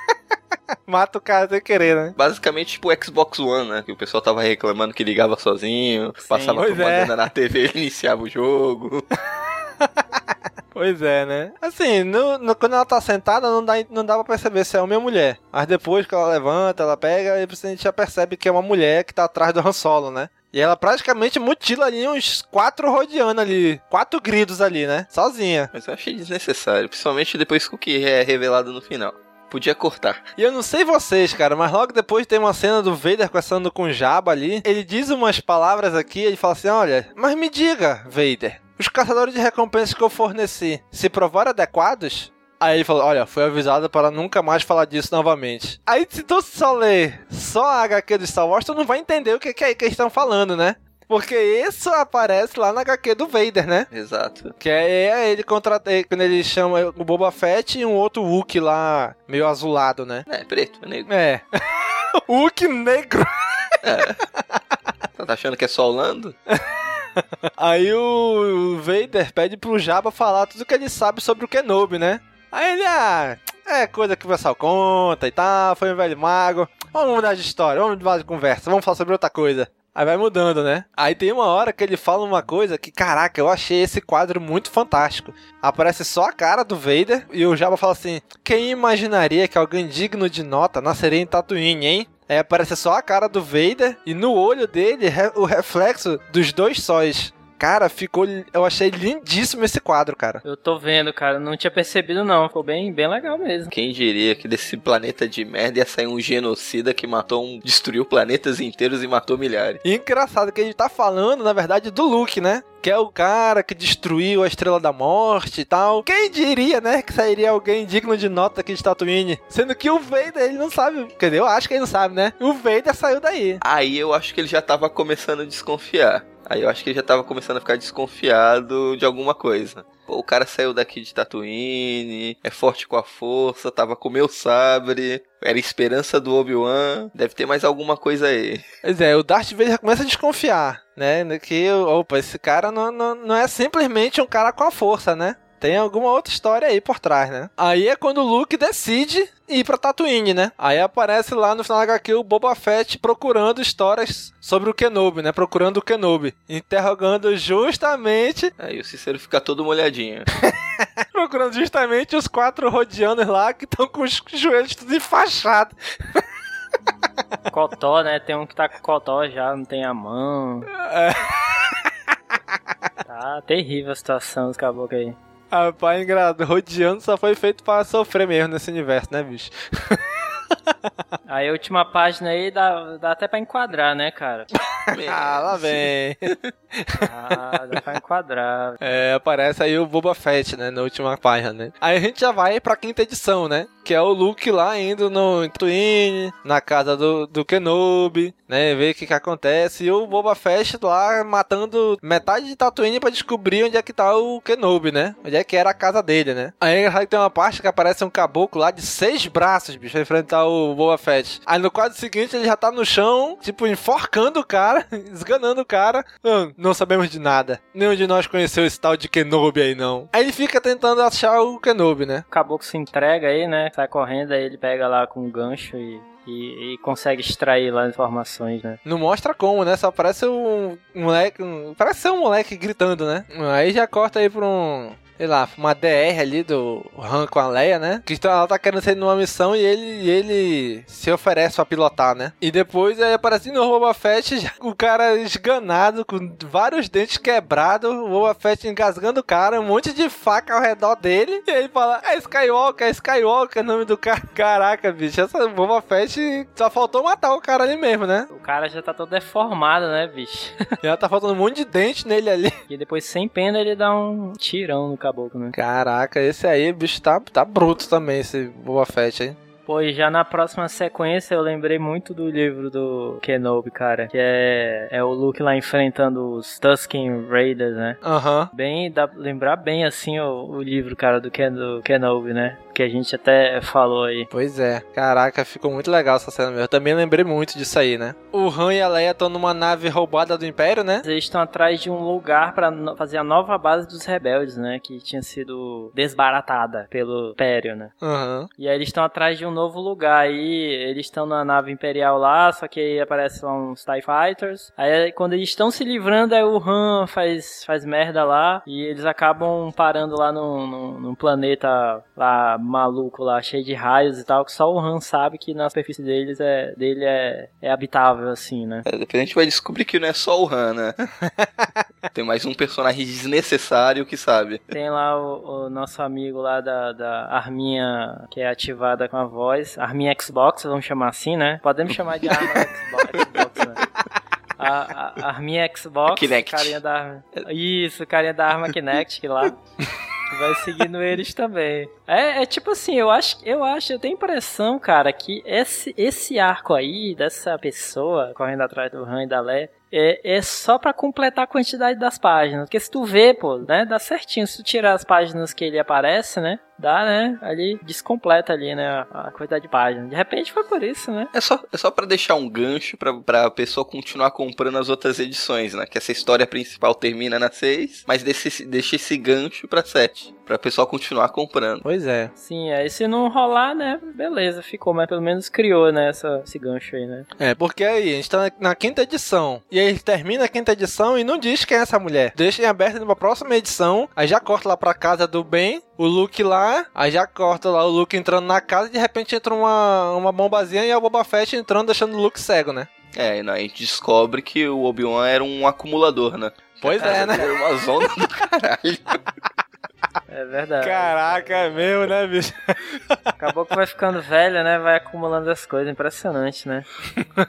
Mata o cara sem querer, né? Basicamente, tipo o Xbox One, né? Que o pessoal tava reclamando que ligava sozinho, passava Pois é. propaganda na TV e iniciava o jogo. Pois é, né? Assim, no, no- quando ela tá sentada, não dá, não dá pra perceber se é homem ou mulher. Mas depois que ela levanta, ela pega, e você já percebe que é uma mulher que tá atrás do Han Solo, né? E ela praticamente mutila ali uns quatro rodeando ali. Quatro gridos ali, né? Sozinha. Mas eu achei desnecessário, principalmente depois com o que é revelado no final. Podia cortar. E eu não sei vocês, cara, mas logo depois tem uma cena do Vader conversando com o Jabba ali. Ele diz umas palavras aqui, ele fala assim: Olha, mas me diga, Vader, os caçadores de recompensas que eu forneci se provaram adequados? Aí ele falou: Olha, foi avisado para nunca mais falar disso novamente. Aí, se tu só ler só a HQ do Star Wars, tu não vai entender o que, que é que eles estão falando, né? Porque isso aparece lá na HQ do Vader, né? Exato. Que é, é ele contra é quando ele chama o Boba Fett e um outro Wookie lá, meio azulado, né? É, preto, é negro. É. Wookie negro. Tá achando que é só o Lando? Aí o Vader pede pro Jabba falar tudo que ele sabe sobre o Kenobi, né? Aí ele, ah, é coisa que o pessoal conta e tal, foi um velho mago. Vamos mudar de história, vamos mudar de conversa, vamos falar sobre outra coisa. Aí vai mudando, né? Aí tem uma hora que ele fala uma coisa que, caraca, eu achei esse quadro muito fantástico. Aparece só a cara do Vader e o Jabba fala assim: Quem imaginaria que alguém digno de nota nasceria em Tatooine, hein? Aí aparece só a cara do Vader e no olho dele o reflexo dos dois sóis. Cara, ficou. Eu achei lindíssimo esse quadro, cara. Eu tô vendo, cara. Não tinha percebido, não. Ficou bem, bem legal mesmo. Quem diria que desse planeta de merda ia sair um genocida que matou um. destruiu planetas inteiros e matou milhares. E engraçado que ele tá falando, na verdade, do Luke, né? Que é o cara que destruiu a Estrela da Morte e tal. Quem diria, né, que sairia alguém digno de nota aqui de Tatooine? Sendo que o Vader, ele não sabe. Quer dizer, eu acho que ele não sabe, né? O Vader saiu daí. Aí eu acho que ele já tava começando a desconfiar. Aí eu acho que ele já tava começando a ficar desconfiado de alguma coisa. Pô, o cara saiu daqui de Tatooine, é forte com a força, tava com o meu sabre, era esperança do Obi-Wan, deve ter mais alguma coisa aí. Pois é, o Darth Vader já começa a desconfiar, né? Que, opa, esse cara não, não, não é simplesmente um cara com a força, né? Tem alguma outra história aí por trás, né? Aí é quando o Luke decide ir pra Tatooine, né? Aí aparece lá no final da HQ o Boba Fett procurando histórias sobre o Kenobi, né? Procurando o Kenobi. Interrogando justamente... Aí o Cícero fica todo molhadinho. procurando justamente os quatro rodianos lá que estão com os joelhos tudo enfaixados. Cotó, né? Tem um que tá com cotó já, não tem a mão. Tá terrível a situação dos caboclos aí. Rapaz, engraçado. Rodeando só foi feito pra sofrer mesmo nesse universo, né, bicho? Aí a última página aí dá, dá até pra enquadrar, né, cara? ah, lá vem. Ah, dá pra enquadrar. É, aparece aí o Boba Fett, né, na última página, né? Aí a gente já vai pra quinta edição, né? Que é o Luke lá indo no Twin, na casa do, do Kenobi, né? Ver o que que acontece. E o Boba Fett lá matando metade de Tatooine pra descobrir onde é que tá o Kenobi, né? Onde é que era a casa dele, né? Aí tem uma parte que aparece um caboclo lá de seis braços, bicho, pra enfrentar o Boba Fett. Aí no quadro seguinte ele já tá no chão, tipo, enforcando o cara, esganando o cara. Não, não sabemos de nada. Nenhum de nós conheceu esse tal de Kenobi aí, não. Aí ele fica tentando achar o Kenobi, né? O caboclo se entrega aí, né? Sai correndo, aí ele pega lá com um gancho e, e, e consegue extrair lá informações, né? Não mostra como, né? Só parece um moleque. Um... Parece ser um moleque gritando, né? Aí já corta aí pra um. Sei lá, uma DR ali do Han com a Leia, né? Que tá- ela tá querendo sair numa missão e ele, e ele se oferece pra pilotar, né? E depois aí aparece no Boba Fett, já, o cara esganado, com vários dentes quebrados, o Boba Fett engasgando o cara, um monte de faca ao redor dele. E ele fala: É Skywalker, é Skywalker, é o nome do cara. Caraca, bicho, essa Boba Fett só faltou matar o cara ali mesmo, né? O cara já tá todo deformado, né, bicho? Já tá faltando um monte de dente nele ali. E depois, sem pena, ele dá um tirão no caboclo, né? Caraca, esse aí, bicho, tá, tá bruto também, esse Boba Fett aí. Pô, e já na próxima sequência eu lembrei muito do livro do Kenobi, cara. Que é, é o Luke lá enfrentando os Tusken Raiders, né? Aham. Bem, dá pra lembrar bem assim o, o livro, cara, do, Ken, do Kenobi, né? Que a gente até falou aí. Pois é, caraca, ficou muito legal essa cena mesmo. Eu também lembrei muito disso aí, né? O Han e a Leia estão numa nave roubada do Império, né? Eles estão atrás de um lugar para fazer a nova base dos rebeldes, né? Que tinha sido desbaratada pelo Império, né? Uhum. E aí eles estão atrás de um novo lugar. Aí eles estão na nave imperial lá, só que aí aparecem uns TIE Fighters. Aí quando eles estão se livrando, aí o Han faz, faz merda lá. E eles acabam parando lá num, num, num planeta lá maluco lá, cheio de raios e tal, que só o Han sabe que na superfície deles é, dele é, é habitável, assim, né? É, depois a gente vai descobrir que não é só o Han, né? Tem mais um personagem desnecessário que sabe. Tem lá o, o, nosso amigo lá da, da Arminha, que é ativada com a voz. Arminha Xbox, vamos chamar assim, né? Podemos chamar de Arma Xbox, Xbox né? A, a, a Arminha Xbox, Kinect. carinha da Isso, carinha da arma Kinect lá. vai seguindo eles também. É, é, tipo assim, eu acho, eu acho, eu tenho impressão, cara, que esse, esse arco aí, dessa pessoa correndo atrás do Han e da Lé, é, é só para completar a quantidade das páginas. Porque se tu vê, pô, né, dá certinho. Se tu tirar as páginas que ele aparece, né, dá, né, ali, descompleta ali, né, a, quantidade de páginas. De repente foi por isso, né. É só, é só para deixar um gancho pra, pra pessoa continuar comprando as outras edições, né, que essa história principal termina na 6, mas deixa, deixa esse gancho pra 7. Pra pessoa continuar comprando. Pois é. Sim, aí se não rolar, né, beleza, ficou, mas pelo menos criou, né, essa, esse gancho aí, né. É, porque aí, a gente tá na, na quinta edição, e aí termina a quinta edição e não diz quem é essa mulher. Deixa em aberto numa próxima edição, aí já corta lá pra casa do Ben, o Luke lá, aí já corta lá o Luke entrando na casa e de repente entra uma, uma bombazinha e o Boba Fett entrando deixando o Luke cego, né? É, e a gente descobre que o Obi-Wan era um acumulador, né? Pois é, né? Era uma zona do caralho. É verdade. Caraca, é mesmo, né, bicho? Acabou que vai ficando velho, né? Vai acumulando as coisas. Impressionante, né?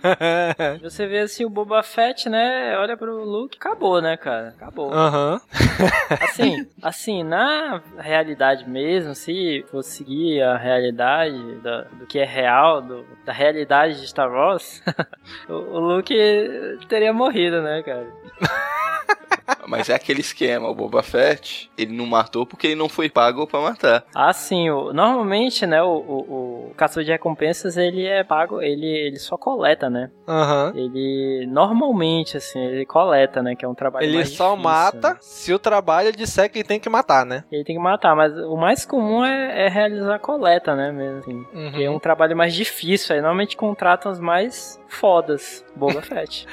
Você vê assim o Boba Fett, né? Olha pro Luke, acabou, né, cara? Acabou. Aham. Uhum. Assim, assim, na realidade mesmo, se for seguir a realidade da, do que é real, do, da realidade de Star Wars, o, o Luke teria morrido, né, cara? Mas é aquele esquema, o Boba Fett, ele não matou porque ele não foi pago pra matar. Ah, sim. O, normalmente, né, o, o, o caçador de recompensas, ele é pago, ele, ele só coleta, né? Aham. Uhum. Ele, normalmente, assim, ele coleta, né, que é um trabalho Ele mais só difícil, mata né? se o trabalho disser que tem que matar, né? Ele tem que matar, mas o mais comum é, é realizar a coleta, né, mesmo assim. Uhum. Que é um trabalho mais difícil, aí normalmente contratam os mais fodas, Boba Fett.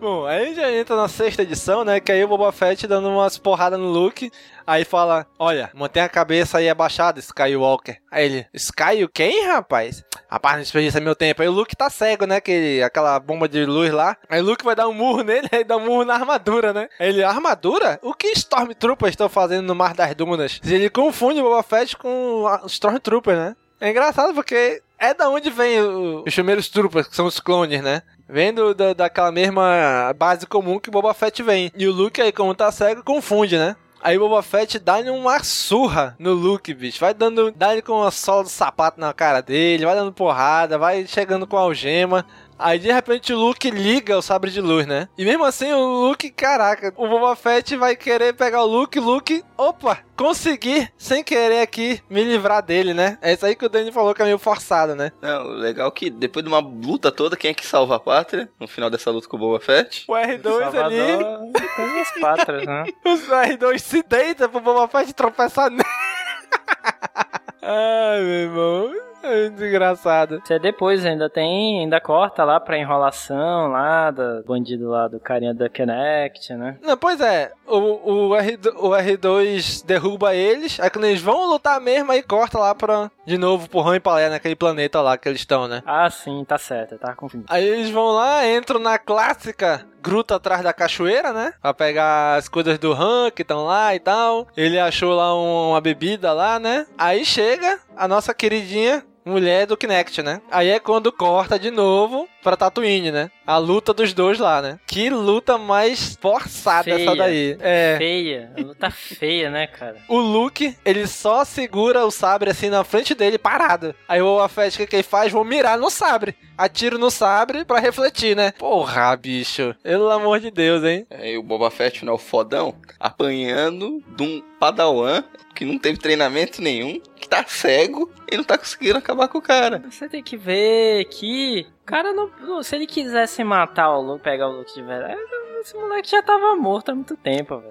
Bom, aí já entra na sexta edição, né? Que aí o Boba Fett dando umas porradas no Luke. Aí fala: Olha, mantém a cabeça aí abaixada, Skywalker. Aí ele: Sky o quem, rapaz? Rapaz, não desperdiça meu tempo. Aí o Luke tá cego, né? Que aquela bomba de luz lá. Aí o Luke vai dar um murro nele, aí dá um murro na armadura, né? Aí ele: Armadura? O que Stormtroopers estão fazendo no Mar das Dunas? Ele confunde o Boba Fett com os Stormtroopers, né? É engraçado porque é da onde vem o, os primeiros troopers, que são os clones, né? Vem do, da, daquela mesma base comum que o Boba Fett vem. E o Luke aí, como tá cego, confunde, né? Aí o Boba Fett dá-lhe uma surra no Luke, bicho. Vai dando. Dá-lhe com a sola do sapato na cara dele, vai dando porrada, vai chegando com a algema. Aí de repente o Luke liga o sabre de luz, né? E mesmo assim o Luke, caraca, o Boba Fett vai querer pegar o Luke, Luke, opa, consegui sem querer aqui me livrar dele, né? É isso aí que o Danny falou que é meio forçado, né? Não, legal que depois de uma luta toda, quem é que salva a pátria? No final dessa luta com o Boba Fett? O R2 ali. Tem as pátrias, né? Os R2 se deita pro Boba Fett tropeçar nele. Ai, meu irmão. É engraçado. Você depois ainda tem, ainda corta lá pra enrolação lá do bandido lá do carinha da Connect, né? Não, pois é, o, o, R, o R2 derruba eles, aí quando eles vão lutar mesmo, aí corta lá pra, de novo pro Han e Palé, naquele planeta lá que eles estão, né? Ah, sim, tá certo, tá confundindo. Aí eles vão lá, entram na clássica gruta atrás da cachoeira, né? Pra pegar as coisas do Han que estão lá e tal. Ele achou lá um, uma bebida lá, né? Aí chega a nossa queridinha mulher do Kinect, né? Aí é quando corta de novo pra Tatooine, né? A luta dos dois lá, né? Que luta mais forçada Feia. essa daí. É. Feia. A luta feia, né, cara? O Luke, ele só segura o sabre assim na frente dele, parado. Aí o Boba Fett, o que, que ele faz? Vou mirar no sabre. Atiro no sabre pra refletir, né? Porra, bicho. Pelo amor de Deus, hein? Aí o Boba Fett, né, o fodão, apanhando de um padawan que não teve treinamento nenhum, que tá cego e não tá conseguindo acabar com o cara. Você tem que ver que cara não. Se ele quisesse matar o Luke, pegar o Luke de verdade, esse moleque já tava morto há muito tempo, velho.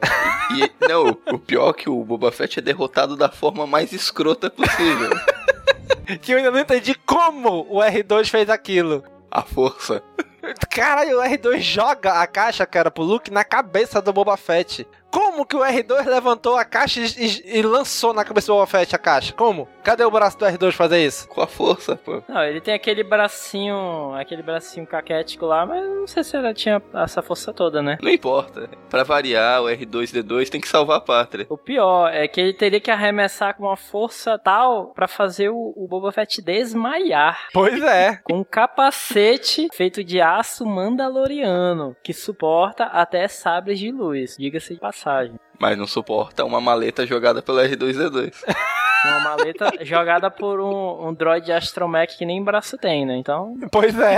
E não, o pior é que o Boba Fett é derrotado da forma mais escrota possível. que eu ainda não entendi como o R2 fez aquilo. A força. Caralho, o R2 joga a caixa, cara, pro Luke na cabeça do Boba Fett. Como que o R2 levantou a caixa e, e- lançou na cabeça do Boba Fett a caixa? Como? Cadê o braço do R2 fazer isso? Com a força, pô. Não, ele tem aquele bracinho. aquele bracinho caquético lá, mas não sei se ela tinha essa força toda, né? Não importa. Pra variar, o R2D2 tem que salvar a pátria. O pior é que ele teria que arremessar com uma força tal pra fazer o, o Boba Fett desmaiar. Pois é. Com um capacete feito de aço mandaloriano, que suporta até sabres de luz, diga-se de passagem. Mas não suporta uma maleta jogada pelo R2D2. Uma maleta jogada por um, um droid astromech que nem braço tem, né? Então. Pois é.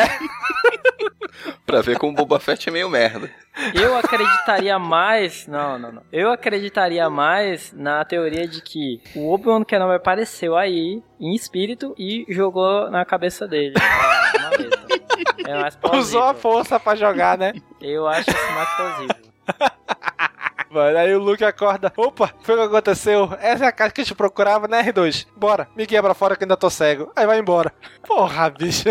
pra ver como o Boba Fett é meio merda. Eu acreditaria mais. Não, não, não. Eu acreditaria mais na teoria de que o Obi-Wan Kenobi apareceu aí, em espírito, e jogou na cabeça dele. a maleta. É mais plausível. Usou a força pra jogar, né? Eu acho isso mais plausível. Mano, aí o Luke acorda. Opa, foi o que aconteceu. Essa é a caixa que a gente procurava, né, R2? Bora, me guia pra fora que ainda tô cego. Aí vai embora. Porra, bicho.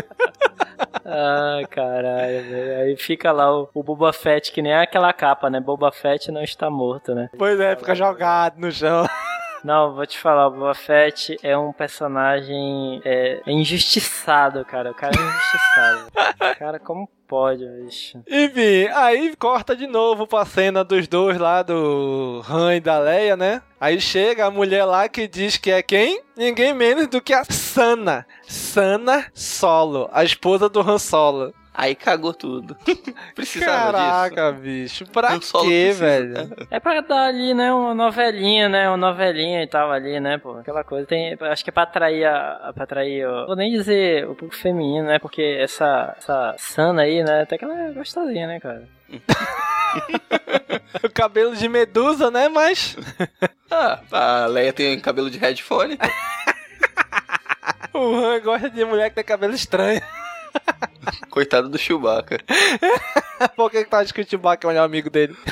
Ai, caralho, velho. Aí fica lá o, o Boba Fett, que nem aquela capa, né? Boba Fett não está morto, né? Pois é, fica jogado no chão. Não, vou te falar, o Boba Fett é um personagem é, é injustiçado, cara. O cara é injustiçado. cara, como pode, bicho? Enfim, aí corta de novo pra cena dos dois lá, do Han e da Leia, né? Aí chega a mulher lá que diz que é quem? Ninguém menos do que a Sana. Sana Solo, a esposa do Han Solo. Aí cagou tudo. Precisava Caraca, disso. bicho. Pra quê, velho? É pra dar ali, né, uma novelinha, né, uma novelinha e tal ali, né, pô, aquela coisa. Tem, acho que é pra atrair, a, pra atrair, ó, vou nem dizer o público feminino, né, porque essa, essa Sana aí, né, até que ela é gostosinha, né, cara. o cabelo de medusa, né? Mas. ah, a Leia tem cabelo de headphone. o Han gosta de mulher que tem cabelo estranho. Coitado do Chewbacca. Por que que tá de que o Chewbacca é o melhor amigo dele?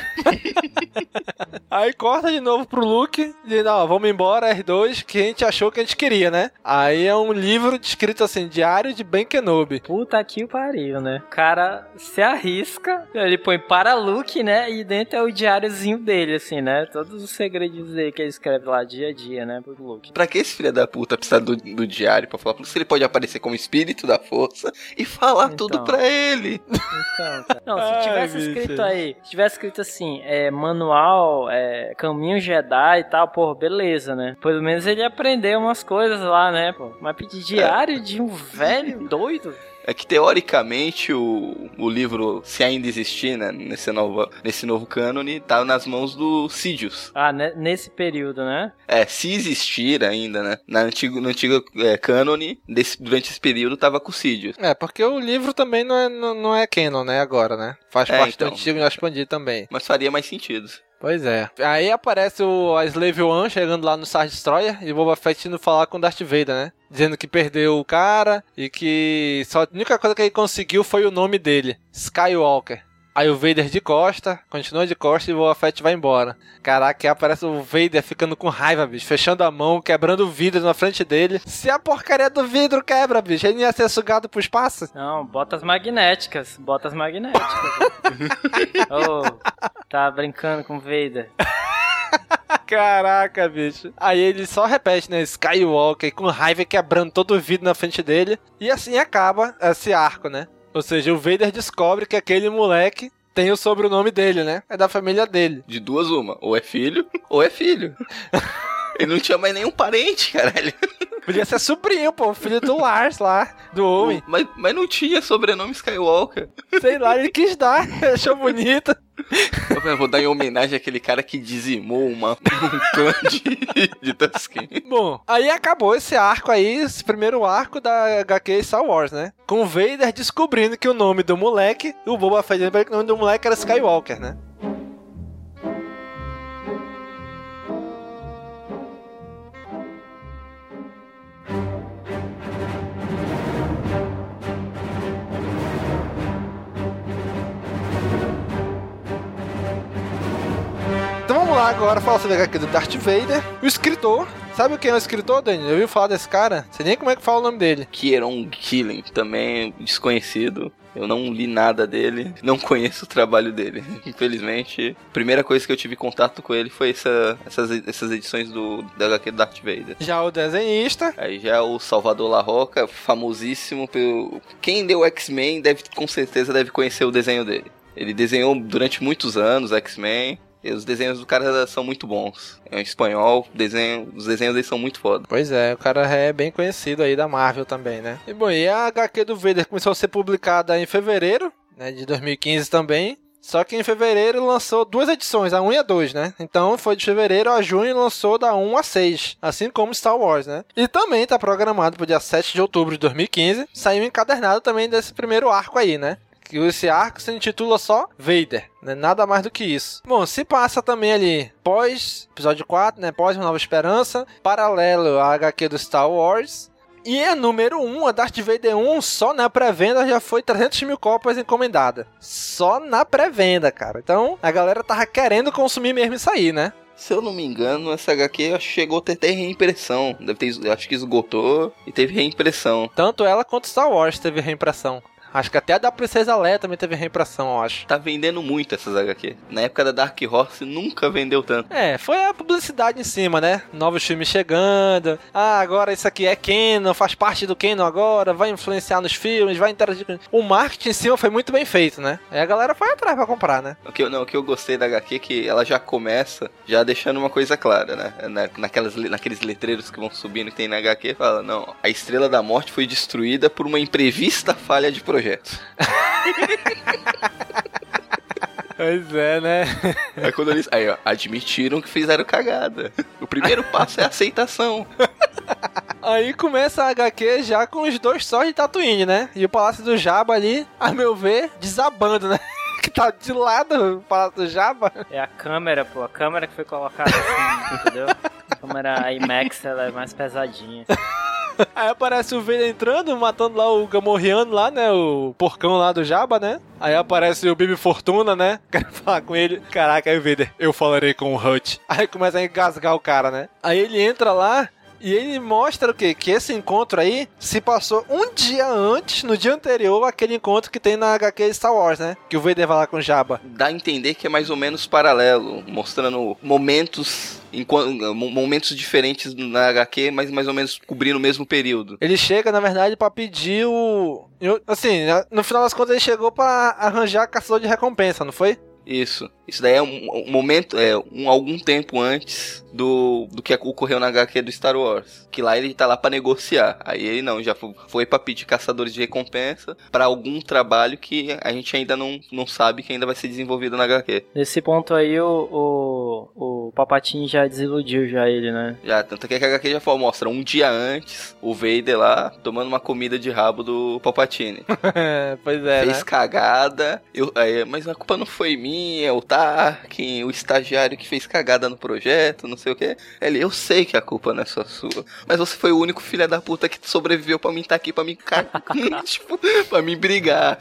Aí corta de novo pro Luke, dizendo, ó, vamos embora, R2, que a gente achou que a gente queria, né? Aí é um livro escrito assim, Diário de Ben Kenobi. Puta que o pariu, né? O cara se arrisca, ele põe para Luke, né? E dentro é o diáriozinho dele, assim, né? Todos os segredinhos dele que ele escreve lá dia a dia, né? Pro Luke. Pra que esse filho da puta precisa do, do diário pra falar? Se ele pode aparecer como espírito da força e falar Então. tudo pra ele. Então, cara. Não, se Ai, tivesse bicho. escrito aí, se tivesse escrito assim, é, manual, é, caminho Jedi e tal, pô, beleza, né? Pelo menos ele aprendeu umas coisas lá, né, pô? Mas pedir diário de um velho doido? É que teoricamente o, o livro, se ainda existir, né, nesse novo, nesse novo cânone, tá nas mãos do Sidious. Ah, né, nesse período, né? É, se existir ainda, né? Na antigo, no antigo é, cânone, desse, durante esse período, tava com o Sidious. É, porque o livro também não é, não, não é canon, né, agora, né? Faz É, parte então. do antigo e expandir também. Mas faria mais sentido. Pois é. Aí aparece o, Slave One chegando lá no Star Destroyer e o Boba Fett indo falar com o Darth Vader, né? Dizendo que perdeu o cara e que só a única coisa que ele conseguiu foi o nome dele, Skywalker. Aí o Vader de costa, continua de costa e o Boba Fett vai embora. Caraca, aí aparece o Vader ficando com raiva, bicho, fechando a mão, quebrando o vidro na frente dele. Se a porcaria do vidro quebra, bicho, ele ia ser sugado pro espaço? Não, botas magnéticas, botas magnéticas. oh, tá brincando com o Vader. Caraca, bicho. Aí ele só repete, né? Skywalker, com raiva quebrando todo o vidro na frente dele. E assim acaba esse arco, né? Ou seja, o Vader descobre que aquele moleque tem o sobrenome dele, né? É da família dele. De duas uma. Ou é filho, ou é filho. Ele não tinha mais nenhum parente, caralho. Podia ser sobrinho, pô, filho do Lars lá, do homem. Mas, mas não tinha sobrenome Skywalker. Sei lá, ele quis dar, achou bonito. Eu vou dar em homenagem àquele cara que dizimou uma, um clã de, de Tusken. Bom, aí acabou esse arco aí, esse primeiro arco da HQ Star Wars, né? Com o Vader descobrindo que o nome do moleque, o Boba Fett o nome do moleque era Skywalker, né? Agora falar sobre a HQ do Darth Vader. O escritor, sabe quem é o escritor, Daniel? Eu ouviu falar desse cara? Sei nem como é que fala o nome dele. Kieron Killing, também desconhecido. Eu não li nada dele, não conheço o trabalho dele. Infelizmente, a primeira coisa que eu tive contato com ele foi essa, essas, essas edições do, da HQ do Darth Vader. Já o desenhista. Aí já o Salvador La Roca, famosíssimo pelo. Quem deu X-Men deve com certeza deve conhecer o desenho dele. Ele desenhou durante muitos anos X-Men. E os desenhos do cara são muito bons. É um espanhol, desenho, os desenhos dele são muito foda. Pois é, o cara é bem conhecido aí da Marvel também, né? E bom, e a HQ do Vader começou a ser publicada em fevereiro, né, de 2015 também. Só que em fevereiro lançou duas edições, a 1 e a 2, né? Então foi de fevereiro a junho e lançou da 1 a 6, assim como Star Wars, né? E também tá programado pro dia 7 de outubro de 2015, saiu encadernado também desse primeiro arco aí, né? Que esse arco se intitula só Vader, né? Nada mais do que isso. Bom, se passa também ali pós episódio 4, né? Pós Uma Nova Esperança, paralelo à HQ do Star Wars. E é número 1, a Darth Vader 1, só na pré-venda já foi 300 mil cópias encomendadas. Só na pré-venda, cara. Então a galera tava querendo consumir mesmo isso aí, né? Se eu não me engano, essa HQ chegou a ter, ter reimpressão. Deve ter, acho que esgotou e teve reimpressão. Tanto ela quanto Star Wars teve reimpressão. Acho que até a da Princesa Leia também teve reimpressão, eu acho. Tá vendendo muito essas HQ. Na época da Dark Horse nunca vendeu tanto. É, foi a publicidade em cima, né? Novos filmes chegando. Ah, agora isso aqui é Canon, faz parte do Canon agora, vai influenciar nos filmes, vai interagir com... O marketing em cima foi muito bem feito, né? Aí a galera foi atrás pra comprar, né? O que eu, não, o que eu gostei da HQ é que ela já começa já deixando uma coisa clara, né? Na, naquelas, naqueles letreiros que vão subindo que tem na HQ, fala, não, a Estrela da Morte foi destruída por uma imprevista falha de projeto. Pois é, né? Aí quando eles. Aí, ó, admitiram que fizeram cagada. O primeiro passo é a aceitação. Aí começa a HQ já com os dois só de Tatooine, né? E o Palácio do Jabba ali, a meu ver, desabando, né? Que tá de lado o Palácio do Jabba. É a câmera, pô. A câmera que foi colocada assim, entendeu? A câmera IMAX, ela é mais pesadinha. Aí aparece o Vader entrando, matando lá o Gamorreano lá, né? O porcão lá do Jabba, né? Aí aparece o Bibi Fortuna, né? Quero falar com ele. Caraca, aí o Vader, eu falarei com o Hut. Aí começa a engasgar o cara, né? Aí ele entra lá e ele mostra o quê? Que esse encontro aí se passou um dia antes, no dia anterior, aquele encontro que tem na HQ Star Wars, né? Que o Vader vai lá com o Jabba. Dá a entender que é mais ou menos paralelo, mostrando momentos momentos diferentes na HQ, mas mais ou menos cobrindo o mesmo período. Ele chega, na verdade, para pedir o. Assim, no final das contas, ele chegou para arranjar caçador de recompensa, não foi? Isso. Isso daí é um, um momento, é um algum tempo antes do, do que ocorreu na HQ do Star Wars. Que lá ele tá lá para negociar. Aí ele não, já foi, foi pra pedir caçadores de recompensa para algum trabalho que a gente ainda não, não sabe que ainda vai ser desenvolvido na HQ. Nesse ponto aí o, o, o Papatinho já desiludiu já ele, né? Já, tanto que a HQ já foi, mostra um dia antes o Vader lá tomando uma comida de rabo do Palpatine. pois é, Fez né? cagada, eu, aí, mas a culpa não foi minha, é o Tarkin, o estagiário que fez cagada no projeto, não sei o que. Ele, eu sei que a culpa não é só sua, mas você foi o único filho da puta que sobreviveu pra mim estar tá aqui, pra mim, tipo, pra mim brigar.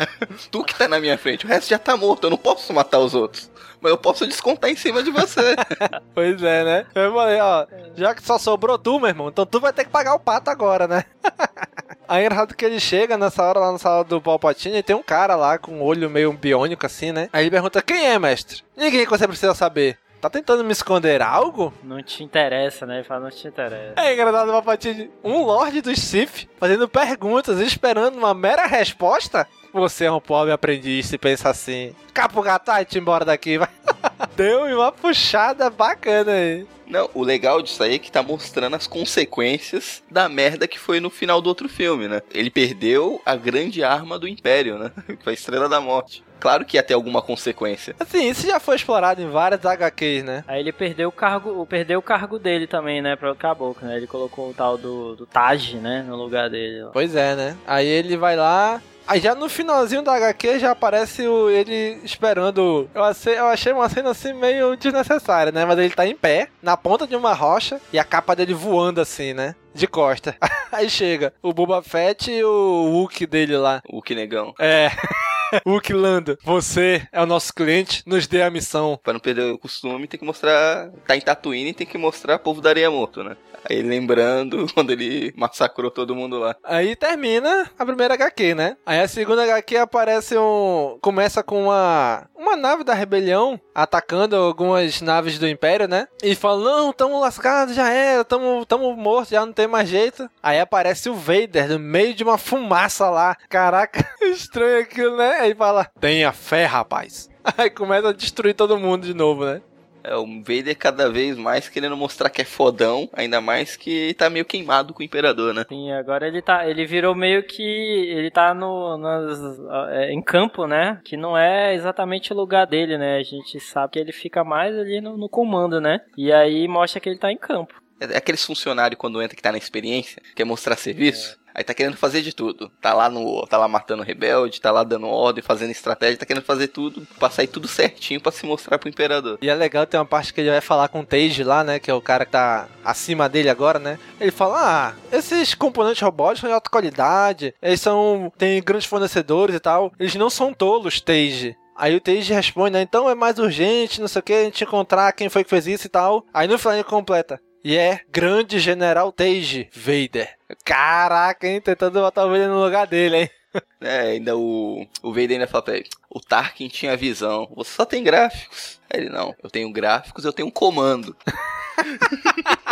Tu que tá na minha frente, o resto já tá morto, eu não posso matar os outros. Mas eu posso descontar em cima de você. pois é, né? Eu falei, ó, já que só sobrou tu, meu irmão, então tu vai ter que pagar o pato agora, né? Aí é engraçado que ele chega nessa hora lá na sala do Palpatine e tem um cara lá com um olho meio biônico assim, né? Aí ele pergunta: Quem é, mestre? Ninguém que você precisa saber. Tá tentando me esconder algo? Não te interessa, né? Ele fala, não te interessa. É engraçado Palpatine, um Lorde dos Sith, fazendo perguntas e esperando uma mera resposta? Você é um pobre aprendiz se pensa assim. Capo gato, e te embora daqui, vai. Deu uma puxada bacana aí. Não, o legal disso aí é que tá mostrando as consequências da merda que foi no final do outro filme, né? Ele perdeu a grande arma do Império, né? Que foi a Estrela da Morte. Claro que ia ter alguma consequência. Assim, isso já foi explorado em várias HQs, né? Aí ele perdeu o cargo, perdeu o cargo dele também, né, para o Caboclo, né? Ele colocou o tal do, do Taj, né, no lugar dele. Pois é, né? Aí ele vai lá, Aí já no finalzinho da HQ já aparece o, ele esperando. Eu achei, eu achei uma cena assim meio desnecessária, né? Mas ele tá em pé, na ponta de uma rocha, e a capa dele voando assim, né? De costa. Aí chega o Boba Fett e o Hulk dele lá. O Hulk negão. É. Hulk Lando, você é o nosso cliente, nos dê a missão. Pra não perder o costume, tem que mostrar. Tá em Tatooine tem que mostrar povo da areia morto, né? Aí lembrando quando ele massacrou todo mundo lá. Aí termina a primeira HQ, né? Aí a segunda HQ aparece um. Começa com uma. Uma nave da rebelião atacando algumas naves do Império, né? E fala: Não, tamo lascado, já era, tamo, tamo morto, já não tem mais jeito. Aí aparece o Vader no meio de uma fumaça lá. Caraca, estranho aquilo, né? Aí fala: Tenha fé, rapaz. Aí começa a destruir todo mundo de novo, né? É, o Vader cada vez mais querendo mostrar que é fodão, ainda mais que tá meio queimado com o Imperador, né? Sim, agora ele tá, ele virou meio que, ele tá no, nas, é, em campo, né? Que não é exatamente o lugar dele, né? A gente sabe que ele fica mais ali no, no comando, né? E aí mostra que ele tá em campo. É aqueles funcionários quando entra que tá na experiência, quer mostrar serviço. É. Aí tá querendo fazer de tudo. Tá lá no. Tá lá matando rebelde, tá lá dando ordem, fazendo estratégia, tá querendo fazer tudo, pra sair tudo certinho pra se mostrar pro imperador. E é legal ter uma parte que ele vai falar com o Tage lá, né? Que é o cara que tá acima dele agora, né? Ele fala: Ah, esses componentes robóticos são de alta qualidade, eles são. tem grandes fornecedores e tal. Eles não são tolos, Tage. Aí o Tage responde, né? Então é mais urgente, não sei o que, a gente encontrar quem foi que fez isso e tal. Aí no final ele completa. E é grande general Tage Vader. Caraca, hein? Tentando botar o Vader no lugar dele, hein? É, ainda o, o Vader ainda fala pra ele, o Tarkin tinha visão, você só tem gráficos. Aí ele, não, eu tenho gráficos, eu tenho um comando.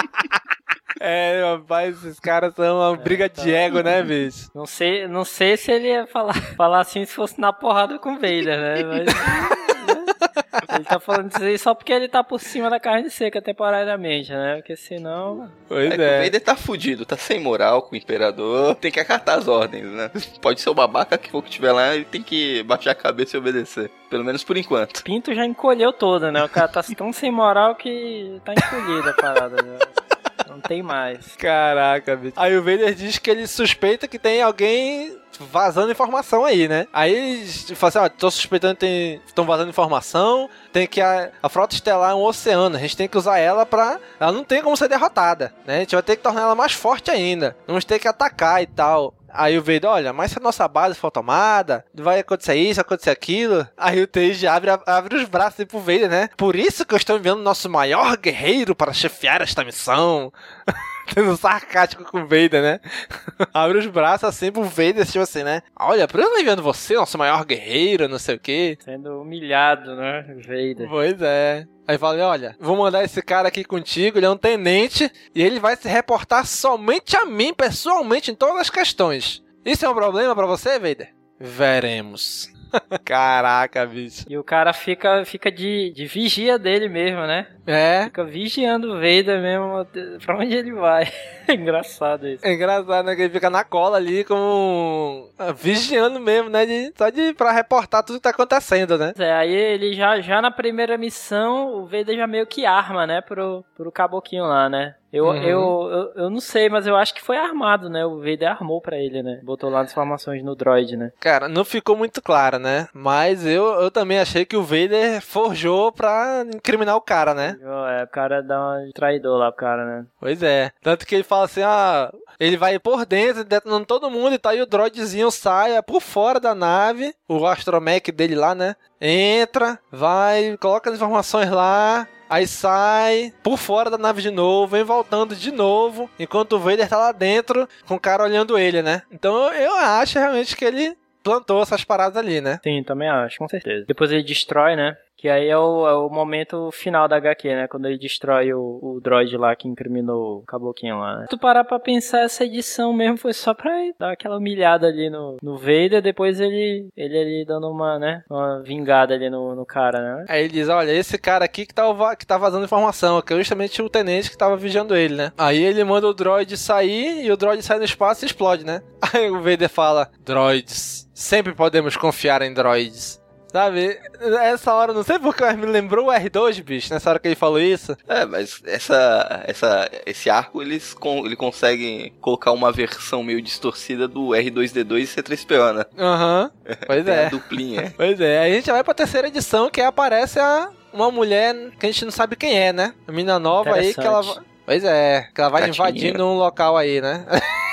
É, rapaz, esses caras são uma briga é, tá... de ego, né, bicho? Não sei, não sei se ele ia falar, falar assim se fosse na porrada com o Vader, né? Mas... Ele tá falando isso aí só porque ele tá por cima da carne seca temporariamente, né? Porque senão. Pois é. é. O Vader tá fudido, tá sem moral com o imperador, tem que acatar as ordens, né? Pode ser o babaca que for que tiver lá, ele tem que baixar a cabeça e obedecer. Pelo menos por enquanto. Pinto já encolheu toda, né? O cara tá tão sem moral que tá encolhido a parada, né? Não tem mais. Caraca, bicho. Aí o Vader diz que ele suspeita que tem alguém vazando informação aí, né? Aí eles falam assim, ó, tô suspeitando que estão vazando informação, tem que a, a frota estelar é um oceano, a gente tem que usar ela pra... Ela não tem como ser derrotada, né? A gente vai ter que tornar ela mais forte ainda. Vamos ter que atacar e tal. Aí o Vader, olha, mas se a nossa base for tomada, vai acontecer isso, acontecer aquilo. Aí o Tage abre, abre os braços pro Vader, né? Por isso que eu estou enviando nosso maior guerreiro para chefiar esta missão. Tendo sarcástico com o Vader, né? abre os braços assim pro Vader, tipo assim, né? Olha, por eu enviando você, nosso maior guerreiro, não sei o quê. Sendo humilhado, né? Vader. Pois é. Aí falei, olha, vou mandar esse cara aqui contigo, ele é um tenente, e ele vai se reportar somente a mim, pessoalmente, em todas as questões. Isso é um problema para você, Vader? Veremos. Caraca, bicho. E o cara fica, fica de, de vigia dele mesmo, né? É. Fica vigiando o Vader mesmo pra onde ele vai. É engraçado isso. É engraçado, né? Que ele fica na cola ali com. vigiando mesmo, né? De, só de pra reportar tudo que tá acontecendo, né? É, aí ele já, já na primeira missão, o Vader já meio que arma, né? Pro, pro caboquinho lá, né? Eu, uhum. eu, eu, eu, não sei, mas eu acho que foi armado, né? O Vader armou para ele, né? Botou lá as informações no droid, né? Cara, não ficou muito claro, né? Mas eu, eu também achei que o Vader forjou pra incriminar o cara, né? É, o cara dá um traidor lá pro cara, né? Pois é. Tanto que ele fala assim, ah, ele vai por dentro, detonando todo mundo e tal, e o droidzinho sai é por fora da nave, o astromech dele lá, né? Entra, vai, coloca as informações lá, Aí sai por fora da nave de novo, vem voltando de novo, enquanto o Vader tá lá dentro, com o cara olhando ele, né? Então eu acho realmente que ele plantou essas paradas ali, né? Sim, também acho, com certeza. Depois ele destrói, né? Que aí é o, é o momento final da HQ, né? Quando ele destrói o, o droid lá que incriminou o caboclinho lá, né? Tu parar pra pensar, essa edição mesmo foi só pra dar aquela humilhada ali no, no Vader, depois ele, ele ali dando uma, né? Uma vingada ali no, no cara, né? Aí ele diz, olha, esse cara aqui que tá, que tá vazando informação, que é justamente o tenente que tava vigiando ele, né? Aí ele manda o droid sair e o droid sai no espaço e explode, né? Aí o Vader fala, droids, sempre podemos confiar em droids. Sabe, essa hora, não sei porque, mas me lembrou o R2, bicho, nessa hora que ele falou isso. É, mas essa, essa, esse arco eles con ele consegue colocar uma versão meio distorcida do R2D2 e C3PO, né? Aham, pois Tem é. A duplinha. Pois é, aí a gente vai pra terceira edição, que aí aparece a, uma mulher que a gente não sabe quem é, né? A mina nova aí que ela. Pois é, que ela vai Gatinha. invadindo um local aí, né?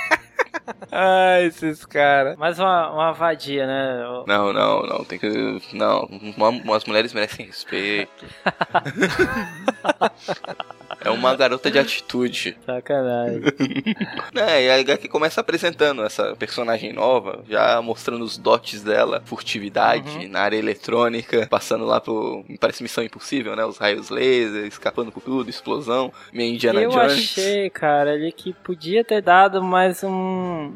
Ai, esses caras. Mais uma, uma vadia, né? Não, não, não, tem que. Não, umas mulheres merecem respeito. é uma garota de atitude. Sacanagem. É, e a HQ começa apresentando essa personagem nova, já mostrando os dotes dela, furtividade na área eletrônica, passando lá pro. Parece missão impossível, né? Os raios laser, escapando por tudo, explosão, meio Indiana eu Jones. achei, cara, ali que podia ter dado mais um,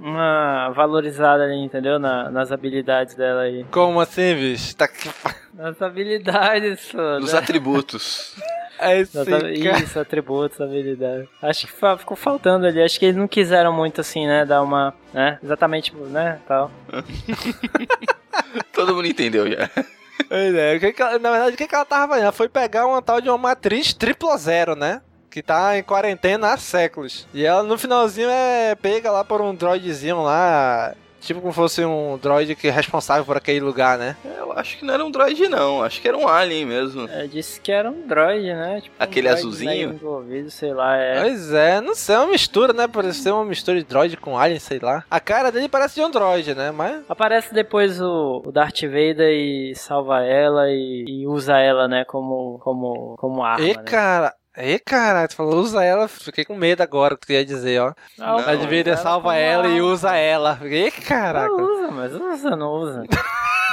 uma valorizada ali, entendeu? Na- nas habilidades dela aí. Como assim, bicho? Tá que... Nas habilidades, Nos né? atributos. É esse cara. Isso, atributos, habilidades. Acho que ficou faltando ali. Acho que eles não quiseram muito assim, né? Dar uma. né? Exatamente, né? Tal. Todo mundo entendeu já. Pois é, o que que ela- na verdade, o que, que ela tava fazendo? Ela foi pegar uma tal de uma matriz triplo zero, né? Que tá em quarentena há séculos. E ela no finalzinho é pega lá por um droidzinho lá. Tipo como fosse um droid que é responsável por aquele lugar, né? Eu acho que não era um droid, não. Acho que era um alien mesmo. É, disse que era um droid, né? Tipo, um Aquele droid azulzinho? Envolvido, sei lá, é. Pois é, não sei, é uma mistura, né? Parece ser uma mistura de droid com alien, sei lá. A cara dele parece de um droid, né? Mas. Aparece depois o, o Darth Vader e salva ela e, e usa ela, né, como, como, como arma, E né? cara. E cara, tu falou, usa ela, fiquei com medo agora que tu ia dizer, ó. Não, A ela salva como ela e usa ela. E caraca. Não usa, mas usa, não usa.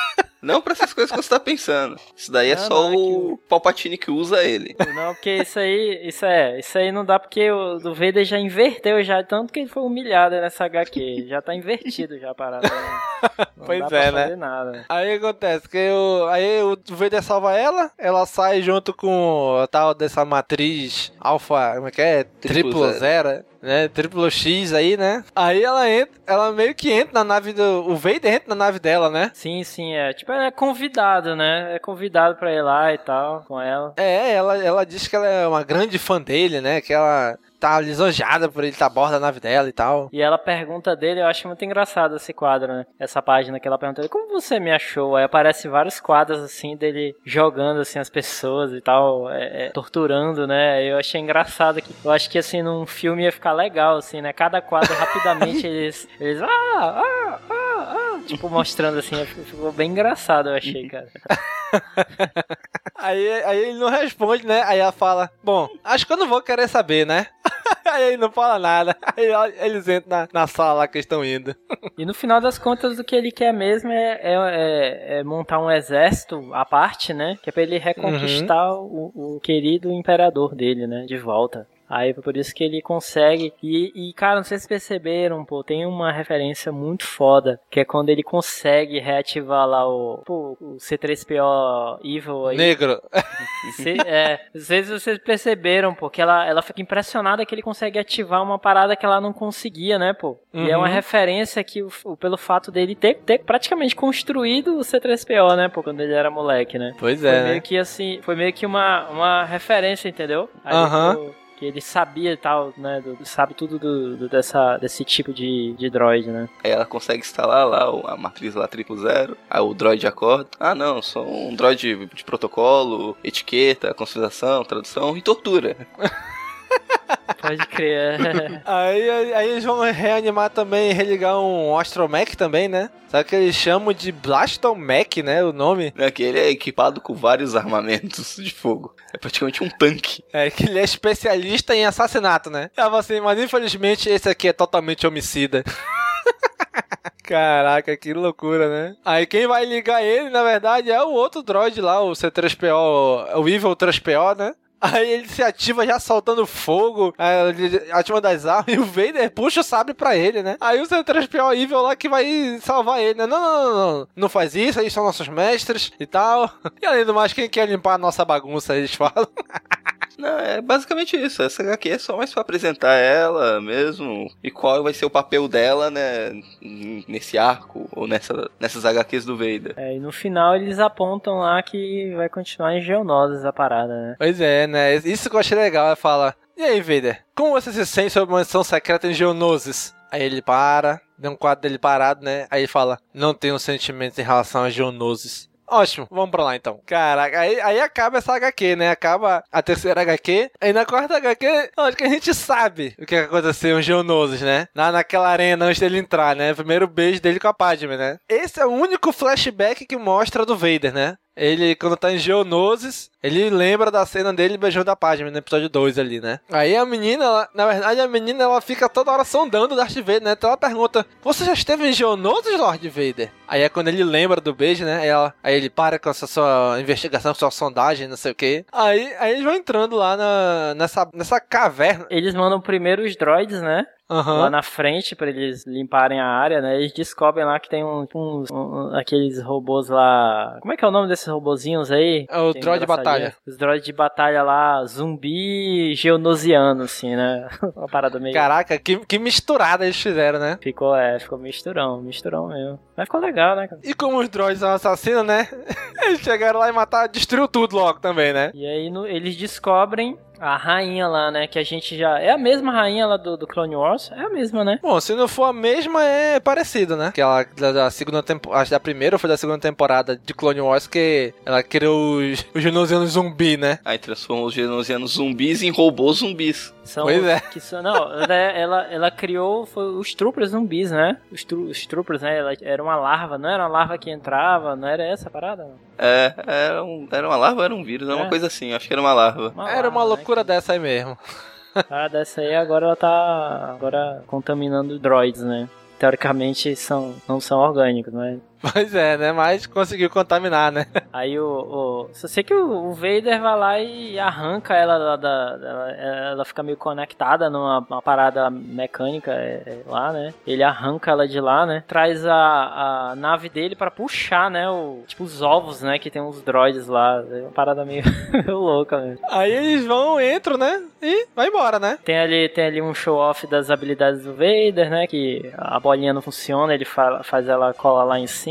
Não pra essas coisas que você tá pensando. Isso daí é Não, só não, é que o Palpatine que usa ele. Não, porque isso aí, isso é, isso aí não dá porque o do Vader já inverteu já, tanto que ele foi humilhado nessa HQ. Já tá invertido já a parada. né? Não Pois dá pra é, né? fazer nada. Aí acontece que o, aí o Vader salva ela, ela sai junto com a tal dessa matriz alfa, como é que é? Triplo Triplo zero. Né? Triplo X aí, né? Aí ela entra, ela meio que entra na nave do. O Vader entra na nave dela, né? Sim, sim, é. Tipo, é convidado, né? É convidado pra ir lá e tal, com ela. É, ela, ela diz que ela é uma grande fã dele, né? Que ela tá lisonjeada por ele estar a bordo da nave dela e tal. E ela pergunta dele, eu acho muito engraçado esse quadro, né? Essa página que ela pergunta dele, como você me achou? Aí aparece vários quadros, assim, dele jogando, assim, as pessoas e tal, é, é, torturando, né? Eu achei engraçado que, eu acho que, assim, num filme ia ficar legal, assim, né? Cada quadro, rapidamente, eles, eles, ah, ah, ah, ah, tipo, mostrando, assim, ficou bem engraçado, eu achei, cara. Aí, aí ele não responde, né? Aí ela fala: Bom, acho que eu não vou querer saber, né? aí ele não fala nada. Aí eles entram na, na sala lá que estão indo. E no final das contas, o que ele quer mesmo é, é- é- é montar um exército à parte, né? Que é pra ele reconquistar o, o querido imperador dele, né? De volta. Aí por isso que ele consegue. E, e, cara, não sei se vocês perceberam, pô, tem uma referência muito foda. Que é quando ele consegue reativar lá o, pô, o C3PO Evil aí. Negro. Se, é, não sei se vocês perceberam, pô, que ela, ela fica impressionada que ele consegue ativar uma parada que ela não conseguia, né, pô? E é uma Uhum. referência que, o- pelo fato dele ter, ter praticamente construído o C3PO, né, pô, quando ele era moleque, né? Pois Foi é, meio né? que assim, foi meio que uma, uma referência, entendeu? Aham. pô, Que ele sabia e tal, né? do- sabe tudo do, do- dessa, desse tipo de, de droid, né? Aí ela consegue instalar lá o- a matriz lá triplo zero. Aí o droid acorda. Ah, não, sou um droid de protocolo, etiqueta, consideração, tradução e tortura. Pode crer. é. Aí, aí, aí eles vão reanimar também, religar um Astromech também, né? Só que eles chamam de Blastomech, né? O nome. Né, que ele é equipado com vários armamentos de fogo. É praticamente um tanque. É que ele é especialista em assassinato, né? Fala assim, mas infelizmente esse aqui é totalmente homicida. Caraca, que loucura, né? Aí quem vai ligar ele, na verdade, é o outro droid lá, o C3PO, o Evil 3PO, né? Aí ele se ativa já soltando fogo, ativa das armas e o Vader puxa o sabre pra ele, né? Aí o C3PO Evil lá que vai salvar ele, né? Não, não, não, não, não faz isso, eles são nossos mestres e tal. E além do mais, quem quer limpar a nossa bagunça, eles falam. Não, é basicamente isso. Essa HQ é só mais pra apresentar ela mesmo e qual vai ser o papel dela, né, nesse arco ou nessa, nessas HQs do Vader. É, e no final eles apontam lá que vai continuar em Geonosis a parada, né? Pois é, né? Isso que eu achei legal. Ela fala: E aí, Vader, como você se sente sobre uma missão secreta em Geonosis? Aí ele para, deu um quadro dele parado, né? Aí ele fala: Não tenho sentimentos em relação a Geonosis. Ótimo, vamos pra lá então. Caraca, aí, aí acaba essa HQ, né? Acaba a terceira HQ. Aí na quarta HQ, acho que a gente sabe o que aconteceu em Geonosis, né? Na, naquela arena antes dele entrar, né? Primeiro beijo dele com a Padme, né? Esse é o único flashback que mostra do Vader, né? Ele, quando tá em Geonosis, ele lembra da cena dele beijando a Padme no episódio 2 ali, né? Aí a menina, ela, na verdade, a menina ela fica toda hora sondando Darth Vader, né? Então ela pergunta: Você já esteve em Geonosis, Lord Vader? Aí é quando ele lembra do beijo, né? Aí, ela, aí ele para com essa sua investigação, sua sondagem, não sei o quê. Aí, aí eles vão entrando lá na, nessa, nessa caverna. Eles mandam primeiro os droids, né? Uhum. Lá na frente, pra eles limparem a área, né? Eles descobrem lá que tem uns, uns um, aqueles robôs lá. Como é que é o nome desses robozinhos aí? É o droid de batalha. Os droids de batalha lá, zumbi geonosiano, assim, né? Uma parada meio. Caraca, que, que misturada eles fizeram, né? Ficou, é, ficou misturão, misturão mesmo. Mas ficou legal, né? E como os droids são assassinos, né? Eles chegaram lá e mataram, destruiu tudo logo também, né? E aí no, eles descobrem a rainha lá, né? Que a gente já. É a mesma rainha lá do, do Clone Wars? É a mesma, né? Bom, se não for a mesma, é parecido, né? Que ela da, da segunda temporada. Acho que da primeira ou foi da segunda temporada de Clone Wars que ela criou os, os genosianos zumbi, né? Aí transforma os genosianos zumbis em robôs zumbis. São Pois os é. Que são, não, ela, ela, ela criou foi os troopers zumbis, né? Os, tru, os troopers, né? Ela era uma larva, não era uma larva que entrava, não era essa a parada? Não. É, era, um, era uma larva ou era um vírus? Era É. uma coisa assim, acho que era uma larva. Uma Era uma larva, loucura dessa aí mesmo. Né? Ah, dessa aí agora ela tá agora contaminando droids, né? Teoricamente são, não são orgânicos, né? Pois é, né? Mas conseguiu contaminar, né? Aí o, o. Só sei que o, o Vader vai lá e arranca ela da. da- da- ela fica meio conectada numa uma parada mecânica é, é, lá, né? Ele arranca ela de lá, né? Traz a, a nave dele pra puxar, né? O, tipo os ovos, né? Que tem uns droids lá. É uma parada meio, meio louca mesmo. Aí eles vão, entram, né? E vai embora, né? Tem ali, tem ali um show-off das habilidades do Vader, né? Que a bolinha não funciona, ele fa- faz ela colar lá em cima.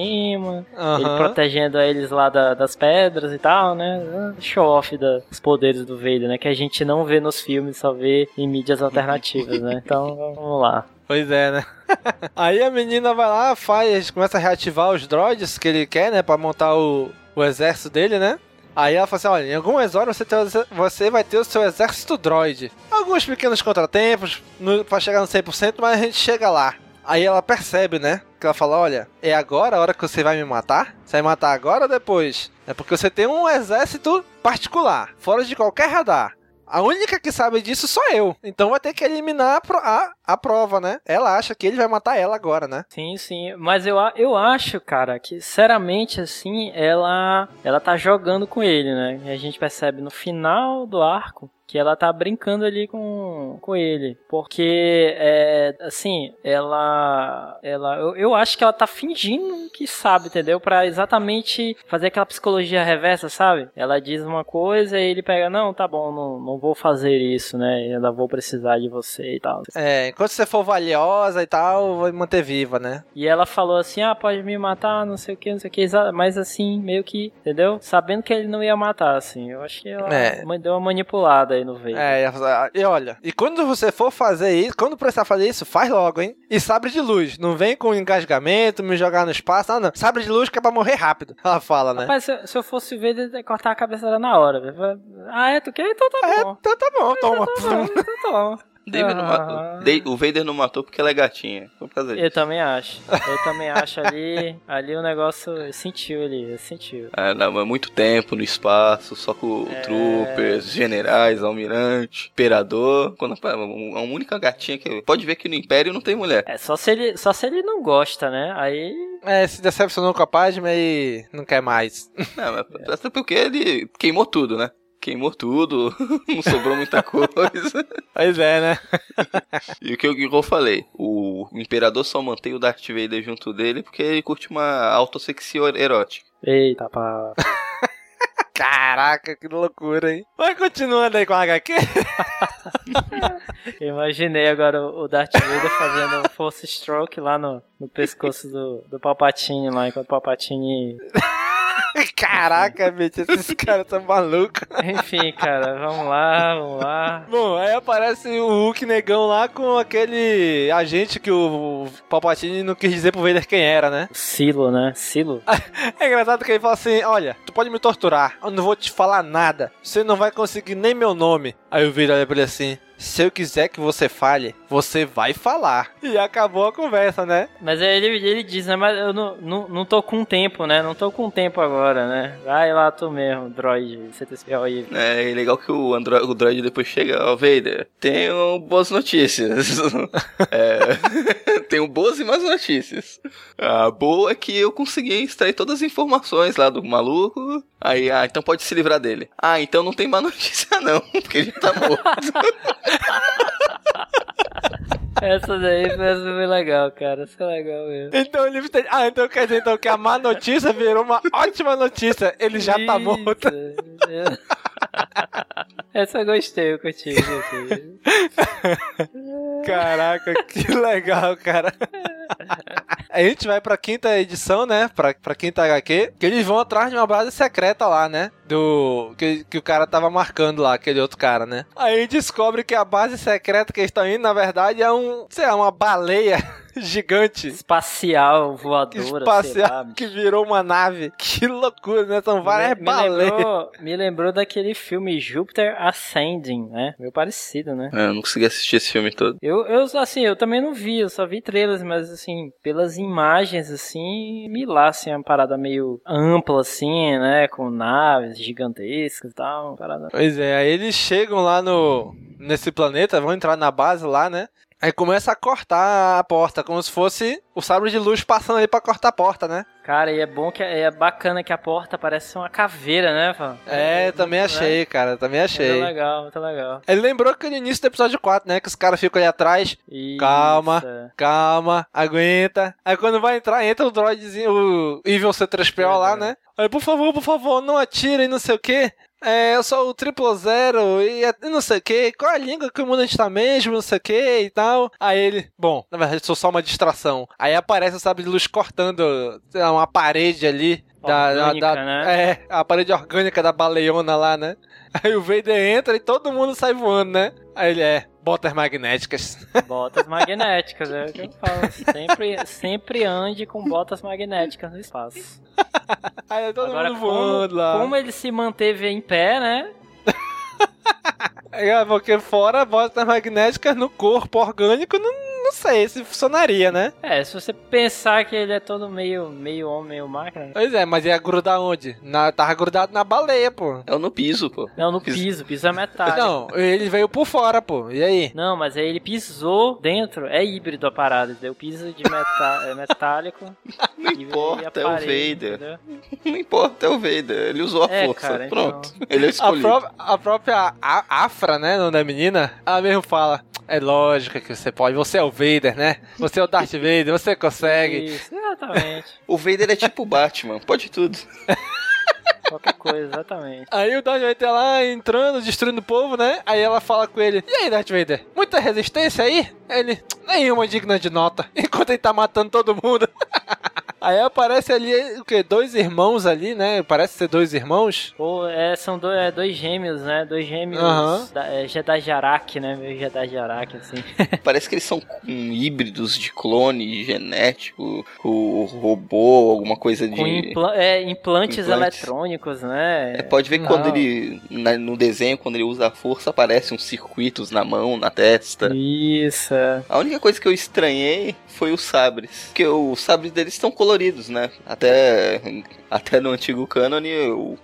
Aham. Ele protegendo eles lá da- das pedras e tal, né? Show-off da- dos poderes do Vader, né? Que a gente não vê nos filmes, só vê em mídias alternativas, né? Então, vamos lá. Pois é, né? Aí a menina vai lá, faz, começa a reativar os droids que ele quer, né? Pra montar o, o exército dele, né? Aí ela fala assim, olha, em algumas horas você, você vai ter o seu exército droid. Alguns pequenos contratempos no, pra chegar no 100%, mas a gente chega lá. Aí ela percebe, né? Que ela fala, olha, é agora a hora que você vai me matar? Você vai matar agora ou depois? É porque você tem um exército particular, fora de qualquer radar. A única que sabe disso sou eu. Então vai ter que eliminar a, a, a prova, né? Ela acha que ele vai matar ela agora, né? Sim, sim. Mas eu, eu acho, cara, que sinceramente, assim, ela, ela tá jogando com ele, né? E a gente percebe no final do arco que ela tá brincando ali com, com ele. Porque, é, assim, ela. ela eu, eu acho que ela tá fingindo que sabe, entendeu? Pra exatamente fazer aquela psicologia reversa, sabe? Ela diz uma coisa e ele pega, não, tá bom, não, não vou fazer isso, né? Eu ainda vou precisar de você e tal. É, enquanto você for valiosa e tal, vai manter viva, né? E ela falou assim: ah, pode me matar, não sei o que, não sei o que, mas assim, meio que, entendeu? Sabendo que ele não ia matar, assim. Eu acho que ela É. deu uma manipulada aí no. É, e fala, e olha, e quando você for fazer isso, quando precisar fazer isso, faz logo, hein? E sabre de luz, não vem com engasgamento, me jogar no espaço, não, não. Sabre de luz que é pra morrer rápido. Ela fala, né? Rapaz, se, eu- se eu fosse eu ia cortar a cabeça dela na hora, velho. Ah, é? Tu quer? Então tá bom. Então tá bom, toma. Então toma. David não matou. Ah. O Vader não matou porque ela é gatinha. Por causa disso. Eu também acho. Eu também acho ali. Ali o negócio sentiu ali, sentiu. É, não, mas muito tempo no espaço, só com É. troopers, generais, almirante, imperador. Quando a a única gatinha que. Pode ver que no Império não tem mulher. É, só se ele, só se ele não gosta, né? Aí. É, se decepcionou com a Padme e não quer mais. Não, mas até porque ele queimou tudo, né? Queimou tudo, não sobrou muita coisa. Pois é, né? E o que eu, falei, o imperador só mantém o Darth Vader junto dele porque ele curte uma autossexia erótica. Eita, pá. Caraca, que loucura, hein? Mas continuando aí com a HQ. Imaginei agora o o Darth Vader fazendo um force stroke lá no, no pescoço do, do Palpatine lá, enquanto o Palpatine. Caraca, bicho, esses caras tão malucos. Enfim, cara, vamos lá, vamos lá. Bom, aí aparece o Hulk negão lá com aquele agente que o Palpatine não quis dizer pro Vader quem era, né? Silo, né? Silo? É engraçado que ele fala assim: Olha, tu pode me torturar, eu não vou te falar nada, você não vai conseguir nem meu nome. Aí o Vader olha pra ele assim: Se eu quiser que você fale, você vai falar. E acabou a conversa, né? Mas aí ele, ele diz, né? Mas eu não, não, não tô com tempo, né? Não tô com tempo agora, né? Vai lá tu mesmo, droid, C3PO aí. É, e legal que o, andro, o droid depois chega, ó, Vader, tenho boas notícias. é, tenho boas e más notícias. A boa é que eu consegui extrair todas as informações lá do maluco. Aí, ah, então pode se livrar dele. Ah, então não tem má notícia não, porque ele tá morto. Essa daí foi, legal, cara. Essa foi legal mesmo. Então ele. Ah, então quer dizer então que a má notícia virou uma ótima notícia. Ele já tá morto. Essa eu gostei, eu curti. eu curti. Caraca, que legal, cara. A gente vai pra quinta edição, né? Pra, pra quinta HQ, que eles vão atrás de uma base secreta lá, né? Do. Que, que o cara tava marcando lá, aquele outro cara, né? Aí descobre que a base secreta que eles estão indo, na verdade, é um. Sei lá, uma baleia gigante. Espacial, voadora, Espacial que virou uma nave. Que loucura, né? São várias me, baleias. lembrou, me lembrou daquele filme Júpiter Ascending, né? Meio parecido, né? É, eu não consegui assistir esse filme todo. Eu, eu, assim, eu também não vi, eu só vi trailers, mas, assim, pelas imagens, assim, me lá, assim, uma parada meio ampla, assim, né? Com naves gigantescas e tal, uma parada... Pois é, aí eles chegam lá no. nesse planeta, vão entrar na base lá, né? Aí começa a cortar a porta, como se fosse o sabre de luz passando ali pra cortar a porta, né? Cara, e é bom que é bacana que a porta parece uma caveira, né, Fã? É, também achei, cara, também achei. Muito legal, muito legal. Ele lembrou que no início do episódio 4, né? Que os caras ficam ali atrás. Isso. Calma, calma, aguenta. Aí quando vai entrar, entra o droidzinho, o Evil C3PO lá, né? Aí, por favor, por favor, não atira e não sei o que. É, eu sou o triple zero e e não sei o que. Qual a língua que o mundo está mesmo, não sei o que e tal. Aí ele, bom, na verdade sou só uma distração. Aí aparece o sabre de luz cortando lá, uma parede ali. Da, da, Orgânica, da- né? É, a parede orgânica da baleona lá, né? Aí o Vader entra e todo mundo sai voando, né? Aí ele é, botas magnéticas. Botas magnéticas, é o que eu falo. Sempre, sempre ande com botas magnéticas no espaço. Aí é todo Agora, mundo como, voando lá. como ele se manteve em pé, né? É, porque fora botas magnéticas no corpo orgânico, não, não sei se funcionaria, né? É, se você pensar que ele é todo meio, meio homem, meio máquina. Pois é, mas ia grudar onde? Na, tava grudado na baleia, pô. É no piso, pô. Não, no piso, piso é metálico. Não, ele veio por fora, pô. E aí? Não, mas aí ele pisou dentro, é híbrido a parada, entendeu? Piso de meta, é metálico. Não importa, é o Vader. entendeu? Não importa, é o Vader. Ele usou a É, força. cara, Pronto. então- Ele é o A, escolhido. pró- a própria a- Afra, né, não da menina, ela mesmo fala. É lógico que você pode. Você é o Vader, né? Você é o Darth Vader, você consegue. Isso, exatamente. O Vader é tipo o Batman, pode tudo. Qualquer coisa, exatamente. Aí o Darth Vader lá entrando, destruindo o povo, né? Aí ela fala com ele: E aí, Darth Vader? Muita resistência aí? Ele: Nenhuma digna de nota. Enquanto ele tá matando todo mundo. Aí aparece ali, o quê? Dois irmãos ali, né? Parece ser dois irmãos. Pô, é, são dois, é, dois gêmeos, né? Dois gêmeos Aham. da, é, Jedi Jarak, né? Meio Jedi Jarak, assim. Parece que eles são um híbridos de clone genético, o robô, alguma coisa de. Impla- é, implantes, Implantes. eletrônicos, né? É, pode ver que quando ele. na- no desenho, quando ele usa a força, aparecem uns circuitos na mão, na testa. Isso, é. A única coisa que eu estranhei foi os sabres. Porque os sabres deles estão coloridos, né? Até, até no antigo cânone,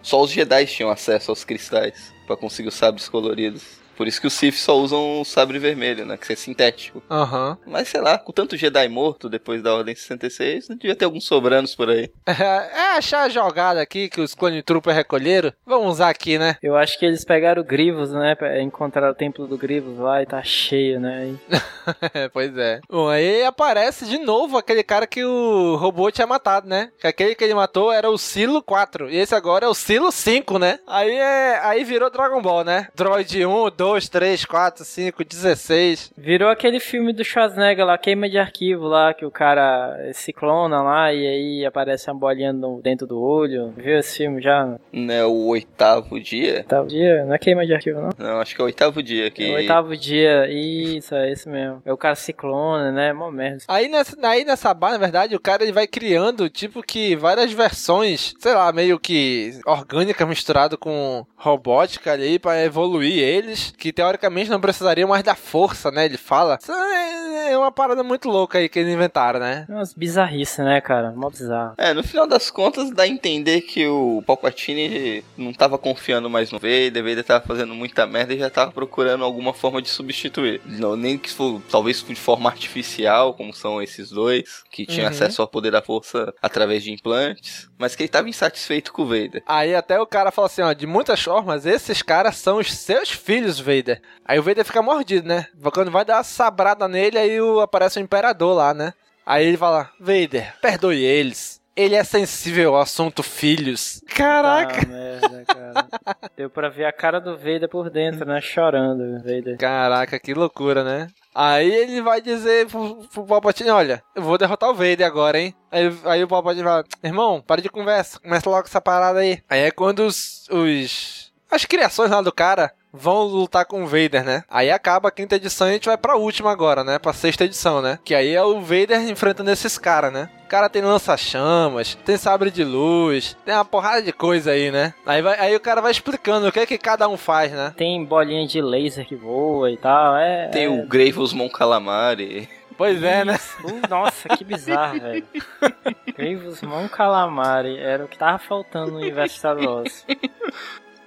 só os Jedi tinham acesso aos cristais pra conseguir os sabres coloridos. Por isso que os Sith só usam o sabre vermelho, né? Que é sintético. Aham. Mas sei lá, com tanto Jedi morto depois da Ordem 66, não devia ter alguns sobranos por aí. É achar a jogada aqui que os Clone Troopers recolheram. Vamos usar aqui, né? Eu acho que eles pegaram o Grivos, né? pra- Encontraram o templo do Grivos lá e tá cheio, né? Pois é. Bom, aí aparece de novo aquele cara que o robô tinha matado, né? Que aquele que ele matou era o Silo 4. E esse agora é o Silo 5, né? Aí é. Aí virou Dragon Ball, né? Droid 1, 2, 3, 4, 5, 16. Virou aquele filme do Schwarzenegger lá, queima de arquivo lá, que o cara se clona lá e aí aparece uma bolinha no- dentro do olho. Viu esse filme já? Né, o oitavo dia. Oitavo dia? Não é queima de arquivo, não? Não, acho que é o oitavo dia que. É o oitavo dia, isso, é esse mesmo. É o cara se clona, né? Mó merda. Aí nessa, aí nessa barra, na verdade, o cara ele vai criando, tipo que várias versões, sei lá, meio que orgânica misturado com robótica ali pra evoluir eles, que teoricamente não precisariam mais da força, né? Ele fala. Isso é é uma parada muito louca aí que eles inventaram, né? É umas bizarrices, né, cara? Mó bizarro. É, no final das contas dá a entender que o Palpatine não tava confiando mais no Vader, Vader tava fazendo muita merda e já tava procurando alguma forma de substituir. Não, nem que for, talvez de forma artificial, como são esses dois, que tinham Uhum. acesso ao poder da força através de implantes, mas que ele tava insatisfeito com o Vader. Aí até o cara fala assim, ó, de muitas formas, esses caras são os seus filhos, Vader. Aí o Vader fica mordido, né? Quando vai dar uma sabrada nele, aí o- aparece o Imperador lá, né? Aí ele fala, Vader, perdoe eles. Ele é sensível ao assunto filhos. Caraca! Ah, merda, cara. Deu pra ver a cara do Vader por dentro, né? Chorando, Vader. Caraca, que loucura, né? Aí ele vai dizer pro, pro Palpatine, olha, eu vou derrotar o Vader agora, hein? Aí, aí o Palpatine fala, irmão, para de conversa, começa logo essa parada aí. Aí é quando os, os... As criações lá do cara vão lutar com o Vader, né? Aí acaba a quinta edição e a gente vai pra última agora, né? Pra sexta edição, né? Que aí é o Vader enfrentando esses caras, né? O cara tem lança-chamas, tem sabre de luz, tem uma porrada de coisa aí, né? Aí, vai, aí o cara vai explicando o que é que cada um faz, né? Tem bolinha de laser que voa e tal. É, Tem é... o Graves Mon Calamari. Pois é, né? Uh, Nossa, que bizarro, velho. Grievous Mon Calamari era o que tava faltando no universo Star Wars.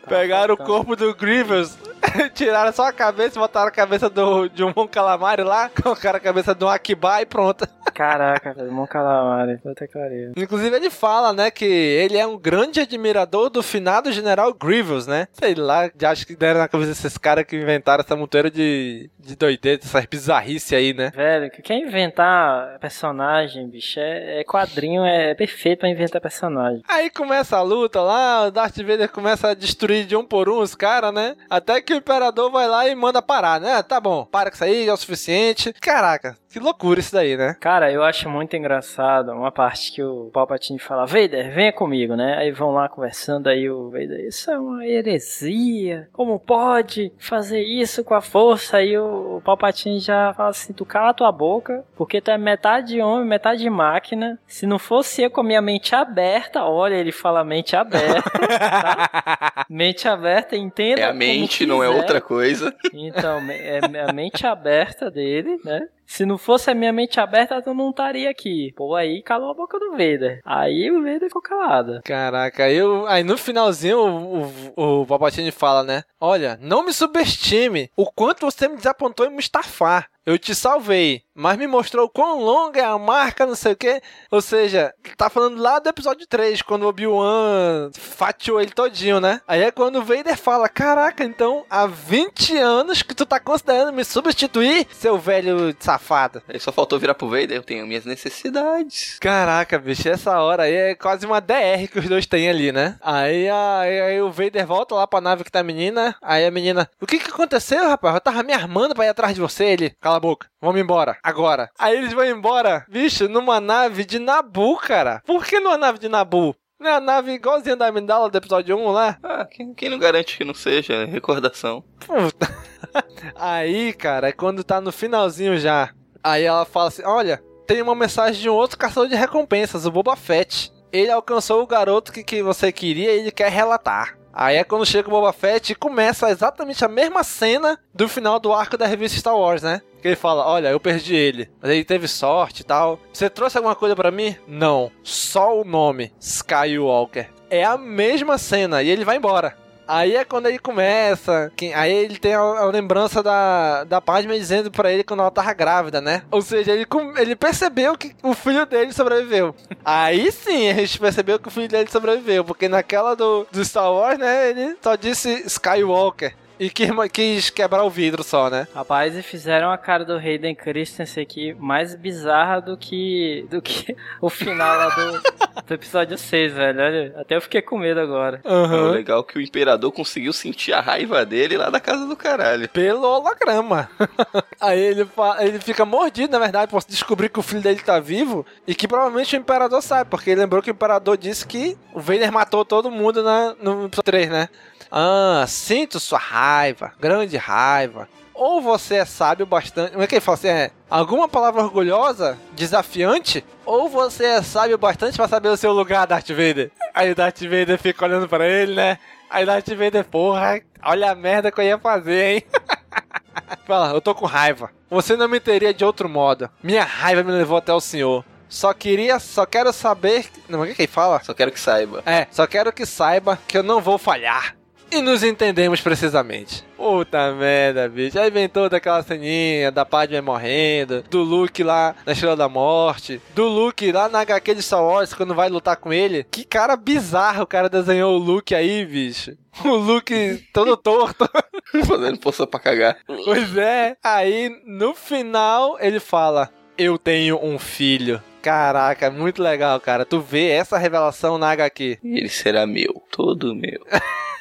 Pegaram o faltando. corpo do Grievous, tiraram só a cabeça, botaram a cabeça do, de um Calamari lá, colocaram a cabeça de um Akiba e pronto. Caraca, velho, Mon Calamari. Puta que pariu. Inclusive ele fala, né, que ele é um grande admirador do finado General Grievous, né? Sei lá, já acho que deram na cabeça desses caras que inventaram essa monteira de, de doideira, essas bizarrice aí, né? Velho, que quer inventar personagem, bicho, é, é quadrinho, é perfeito pra inventar personagem. Aí começa a luta lá, o Darth Vader começa a destruir de um por um os caras, né? Até que o Imperador vai lá e manda parar, né? Tá bom, para com isso aí, é o suficiente. Caraca, que loucura isso daí, né? Cara, eu acho muito engraçado uma parte que o Palpatine fala, Vader, venha comigo, né? Aí vão lá conversando, aí o Vader, isso é uma heresia, como pode fazer isso com a força? Aí o, Palpatine já fala assim, tu cala tua boca, porque tu é metade homem, metade máquina, se não fosse eu com a minha mente aberta, olha, ele fala mente aberta, tá? Mente aberta, entenda É a mente, não é outra coisa. Então, me- é a mente aberta dele, né? Se não fosse a minha mente aberta, eu não estaria aqui. Pô, aí calou a boca do Vader. Aí o Vader ficou calado. Caraca, eu, aí no finalzinho o, o, o Palpatine fala, né? Olha, não me subestime o quanto você me desapontou em Mustafar. Eu te salvei, mas me mostrou quão longa é a marca, não sei o que. Ou seja, tá falando lá do episódio 3, quando o Obi-Wan fatiou ele todinho, né? Aí é quando o Vader fala: Caraca, então há 20 anos que tu tá considerando me substituir, seu velho safado. Aí só faltou virar pro Vader, eu tenho minhas necessidades. Caraca, bicho, essa hora aí é quase uma DR que os dois têm ali, né? Aí, aí, aí o Vader volta lá pra nave que tá a menina. Aí a menina, o que que aconteceu, rapaz? Eu tava me armando pra ir atrás de você. Ele, cala cala a boca, vamos embora, agora. Aí eles vão embora, bicho, numa nave de Nabu, cara. Por que numa nave de Nabu? Não é a nave igualzinha da Amidala do episódio 1 lá? Ah, quem, quem não garante que não seja? Recordação. Puta. Aí, cara, é quando tá no finalzinho já. Aí ela fala assim: Olha, tem uma mensagem de um outro caçador de recompensas, o Boba Fett. Ele alcançou o garoto que, que você queria e ele quer relatar. Aí é quando chega o Boba Fett e começa exatamente a mesma cena do final do arco da revista Star Wars, né? Que ele fala: Olha, eu perdi ele, mas ele teve sorte e tal. Você trouxe alguma coisa para mim? Não, só o nome: Skywalker. É a mesma cena e ele vai embora. Aí é quando ele começa. Aí ele tem a, a lembrança da, da Padme dizendo pra ele quando ela tava grávida, né? Ou seja, ele, ele percebeu que o filho dele sobreviveu. Aí sim a gente percebeu que o filho dele sobreviveu. Porque naquela do, do Star Wars, né? Ele só disse Skywalker. E quis, quis quebrar o vidro só, né? Rapaz, e fizeram a cara do Hayden Christensen aqui mais bizarra do que do que o final lá do, do episódio 6, velho. Olha, até eu fiquei com medo agora. Uhum. É legal que o Imperador conseguiu sentir a raiva dele lá da casa do caralho. Pelo holograma. Aí ele, ele fica mordido, na verdade, por descobrir que o filho dele tá vivo e que provavelmente o Imperador sabe, porque ele lembrou que o Imperador disse que o Vader matou todo mundo na, no episódio 3, né? Ah, sinto sua raiva, grande raiva. Ou você é sábio bastante. Como é que ele fala assim? É, alguma palavra orgulhosa, desafiante? Ou você é sábio bastante para saber o seu lugar, Darth Vader? Aí o Darth Vader fica olhando para ele, né? Aí o Darth Vader, porra, olha a merda que eu ia fazer, hein? Fala, eu tô com raiva. Você não me teria de outro modo. Minha raiva me levou até o senhor. Só queria, só quero saber. Não, o que, que ele fala? Só quero que saiba. É, só quero que saiba que eu não vou falhar. E nos entendemos precisamente. Puta merda, bicho. Aí vem toda aquela ceninha da Padme morrendo, do Luke lá na Estrela da Morte, do Luke lá na HQ de Star Wars quando vai lutar com ele. Que cara bizarro o cara desenhou o Luke aí, bicho. O Luke todo torto. Fazendo força pra cagar. Pois é. Aí no final ele fala: Eu tenho um filho. Caraca, muito legal, cara. Tu vê essa revelação na HQ. Ele será meu, todo meu.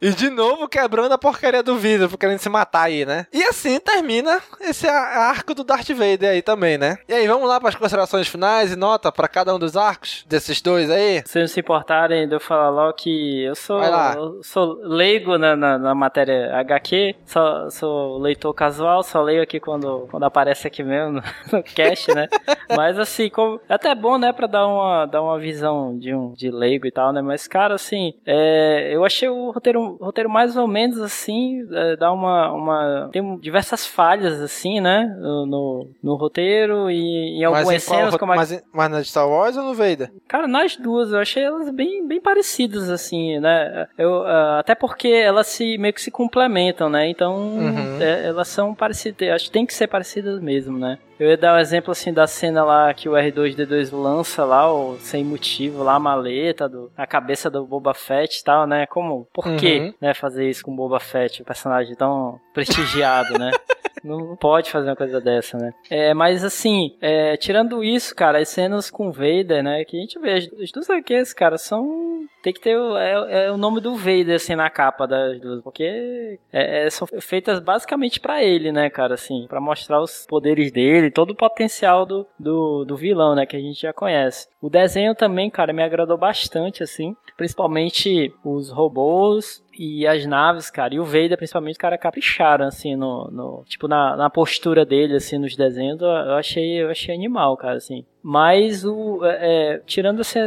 E de novo quebrando a porcaria do vidro, querendo se matar aí, né? E assim termina esse arco do Darth Vader aí também, né? E aí, vamos lá para as considerações finais e nota para cada um dos arcos desses dois aí? Se não se importarem de eu falar logo que eu sou, eu sou leigo na, na, na, matéria HQ, sou, sou leitor casual, só leio aqui quando, quando aparece aqui mesmo no, no cast, né? Mas assim, como, é até bom, né, para dar uma, dar uma visão de um de leigo e tal, né? Mas, cara, assim, é, eu achei o roteiro roteiro mais ou menos assim, é, dá uma, uma. Tem diversas falhas, assim, né? No, no roteiro e em algumas mas cenas. Qual, como a... mas, mas na Star Wars ou no Vader? Cara, nas duas, eu achei elas bem, bem parecidas, assim, né? Eu, uh, até porque elas se meio que se complementam, né? Então, uhum. é, elas são parecidas. Acho que tem que ser parecidas mesmo, né? Eu ia dar o um exemplo assim da cena lá que o R2D2 lança lá, o sem motivo, lá a maleta, do, a cabeça do Boba Fett e tal, né? Como, por uhum. que né, fazer isso com o Boba Fett, um personagem tão prestigiado, né? Não pode fazer uma coisa dessa, né? É, mas assim, é, tirando isso, cara, as cenas com Vader, né? Que a gente vê, as duas HQs, cara, são. Tem que ter o, é, é o nome do Vader, assim, na capa das duas. Porque é, é são feitas basicamente para ele, né, cara? Assim, para mostrar os poderes dele, todo o potencial do, do, do vilão, né? Que a gente já conhece. O desenho também, cara, me agradou bastante, assim. Principalmente os robôs e as naves, cara, e o Vader, principalmente, cara, capricharam, assim, no, no tipo, na, na postura dele, assim, nos desenhos, eu achei, eu achei animal, cara, assim. Mas o é, é tirando assim,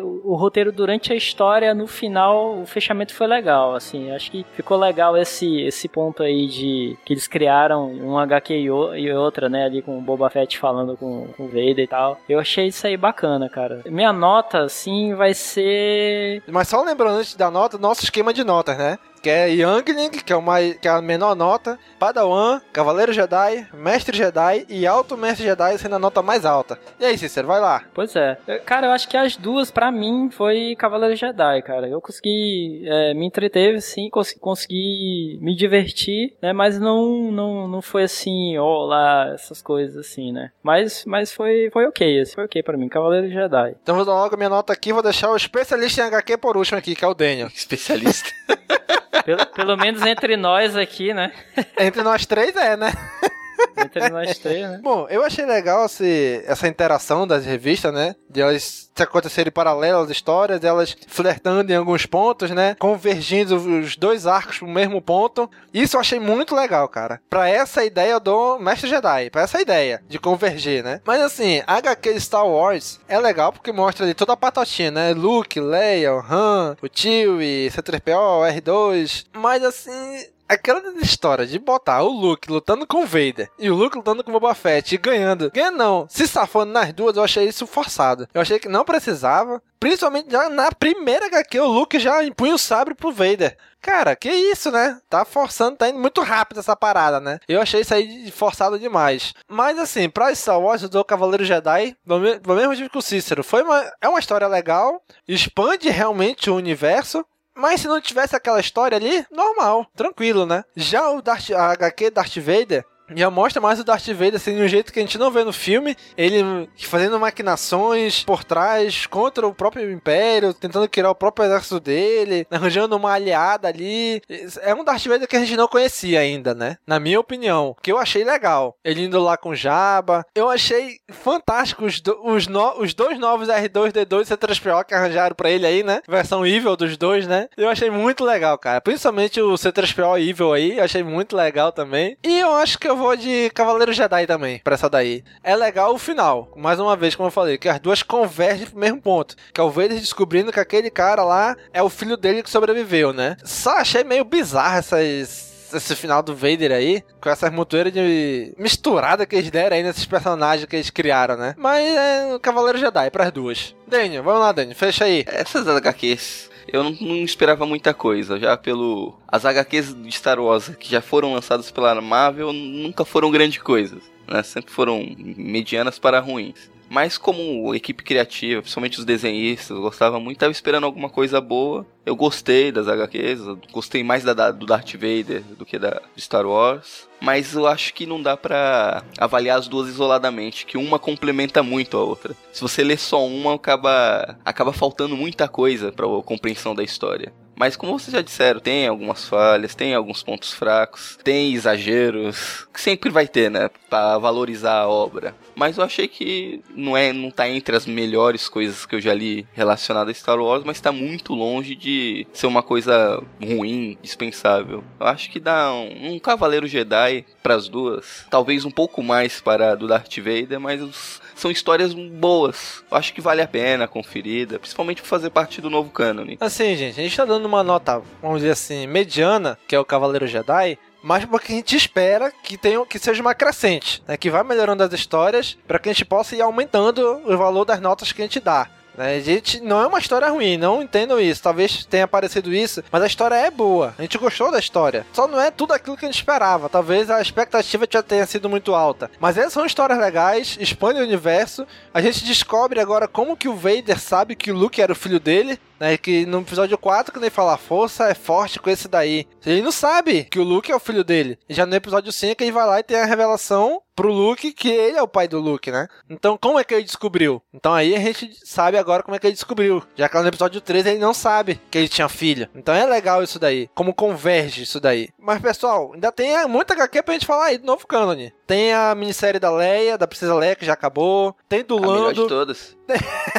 o, roteiro durante a história, no final o fechamento foi legal, assim, acho que ficou legal esse esse ponto aí de que eles criaram um HQ e outra, né, ali com o Boba Fett falando com, com o Vader e tal. Eu achei isso aí bacana, cara. Minha nota, assim, vai ser. Mas só lembrando antes da nota, nosso esquema de notas, né? Que é Youngling, que é, uma, que é a menor nota, Padawan, Cavaleiro Jedi, Mestre Jedi e Alto Mestre Jedi sendo a nota mais alta. E aí, Cícero, vai lá. Pois é. Cara, eu acho que as duas, para mim, foi Cavaleiro Jedi, cara. Eu consegui é, me entreter, sim, consegui, consegui me divertir, né? Mas não, não, não foi assim, ó, lá, essas coisas assim, né? Mas, mas foi, foi ok, assim, foi ok pra mim, Cavaleiro Jedi. Então vou dar logo a minha nota aqui, vou deixar o especialista em HQ por último aqui, que é o Daniel. Especialista. Pelo, pelo menos entre nós aqui, né? Entre nós três é, né? Entre nós três, né? Bom, eu achei legal esse, essa interação das revistas, né? De elas acontecerem paralelas as histórias, elas flertando em alguns pontos, né? Convergindo os dois arcos pro mesmo ponto. Isso eu achei muito legal, cara. Pra essa ideia do Mestre Jedi, pra essa ideia de converger, né? Mas assim, a HQ Star Wars é legal porque mostra ali toda a patotinha, né? Luke, Leia, o Han, o Chewie, C3PO, R2. Mas assim, Aquela história de botar o Luke lutando com o Vader e o Luke lutando com o Boba Fett e ganhando. Ganhando não, se safando nas duas, eu achei isso forçado. Eu achei que não precisava. Principalmente já na primeira HQ, o Luke já impunha o sabre pro Vader. Cara, que isso, né? Tá forçando, tá indo muito rápido essa parada, né? Eu achei isso aí forçado demais. Mas assim, pra Star Wars do Cavaleiro Jedi, do mesmo jeito que o Cícero, foi uma, é uma história legal, expande realmente o universo, mas se não tivesse aquela história ali, normal, tranquilo, né? Já o Darth, a HQ Darth Vader, já mostra mais o Darth Vader assim, de um jeito que a gente não vê no filme. Ele fazendo maquinações por trás contra o próprio Império, tentando criar o próprio exército dele, arranjando uma aliada ali. É um Darth Vader que a gente não conhecia ainda, né? Na minha opinião. Que eu achei legal. Ele indo lá com Jabba. Eu achei fantástico os, do, os, no, os dois novos R2D2 e C3PO que arranjaram pra ele aí, né? Versão Evil dos dois, né? Eu achei muito legal, cara. Principalmente o C3PO Evil aí. Eu achei muito legal também. E eu acho que eu vou de Cavaleiro Jedi também, pra essa daí. É legal o final, mais uma vez, como eu falei, que as duas convergem pro mesmo ponto. Que é o Vader descobrindo que aquele cara lá é o filho dele que sobreviveu, né? Só achei meio bizarro essas esse final do Vader aí, com essas montoeiras de misturada que eles deram aí nesses personagens que eles criaram, né? Mas é o Cavaleiro Jedi pras duas. Daniel, vamos lá, Daniel, fecha aí. Essas HQs eu não, não, esperava muita coisa. Já pelo. As HQs de Star Wars que já foram lançadas pela Marvel nunca foram grandes coisas. Né? Sempre foram medianas para ruins. Mas como equipe criativa, principalmente os desenhistas, gostava muito, tava esperando alguma coisa boa. Eu gostei das HQs, gostei mais da, da, do Darth Vader do que da Star Wars. Mas eu acho que não dá para avaliar as duas isoladamente, que uma complementa muito a outra. Se você lê só uma, acaba, acaba faltando muita coisa para a compreensão da história. Mas como vocês já disseram, tem algumas falhas, tem alguns pontos fracos, tem exageros, que sempre vai ter, né, para valorizar a obra. Mas eu achei que não é, não tá entre as melhores coisas que eu já li relacionadas a Star Wars, mas tá muito longe de ser uma coisa ruim, dispensável. Eu acho que dá um, um Cavaleiro Jedi para as duas, talvez um pouco mais para do Darth Vader, mas são histórias boas. Acho que vale a pena conferida, principalmente por fazer parte do novo cânone. Assim, gente, a gente tá dando uma nota, vamos dizer assim, mediana, que é o Cavaleiro Jedi, mas porque a gente espera que tenha que seja uma crescente, né, que vá melhorando as histórias para que a gente possa ir aumentando o valor das notas que a gente dá. A gente não é uma história ruim, não entendo isso. Talvez tenha aparecido isso, mas a história é boa. A gente gostou da história. Só não é tudo aquilo que a gente esperava. Talvez a expectativa já tenha sido muito alta. Mas essas são histórias legais, expande o universo. A gente descobre agora como que o Vader sabe que o Luke era o filho dele. Né, que no episódio 4, quando ele fala a força é forte com esse daí. Ele não sabe que o Luke é o filho dele. E já no episódio 5 ele vai lá e tem a revelação pro Luke que ele é o pai do Luke, né? Então como é que ele descobriu? Então aí a gente sabe agora como é que ele descobriu. Já que no episódio 3 ele não sabe que ele tinha filho. Então é legal isso daí. Como converge isso daí. Mas pessoal, ainda tem muita HQ pra gente falar aí do novo cânone. Tem a minissérie da Leia, da Princesa Leia, que já acabou. Tem do a Lando. de todas.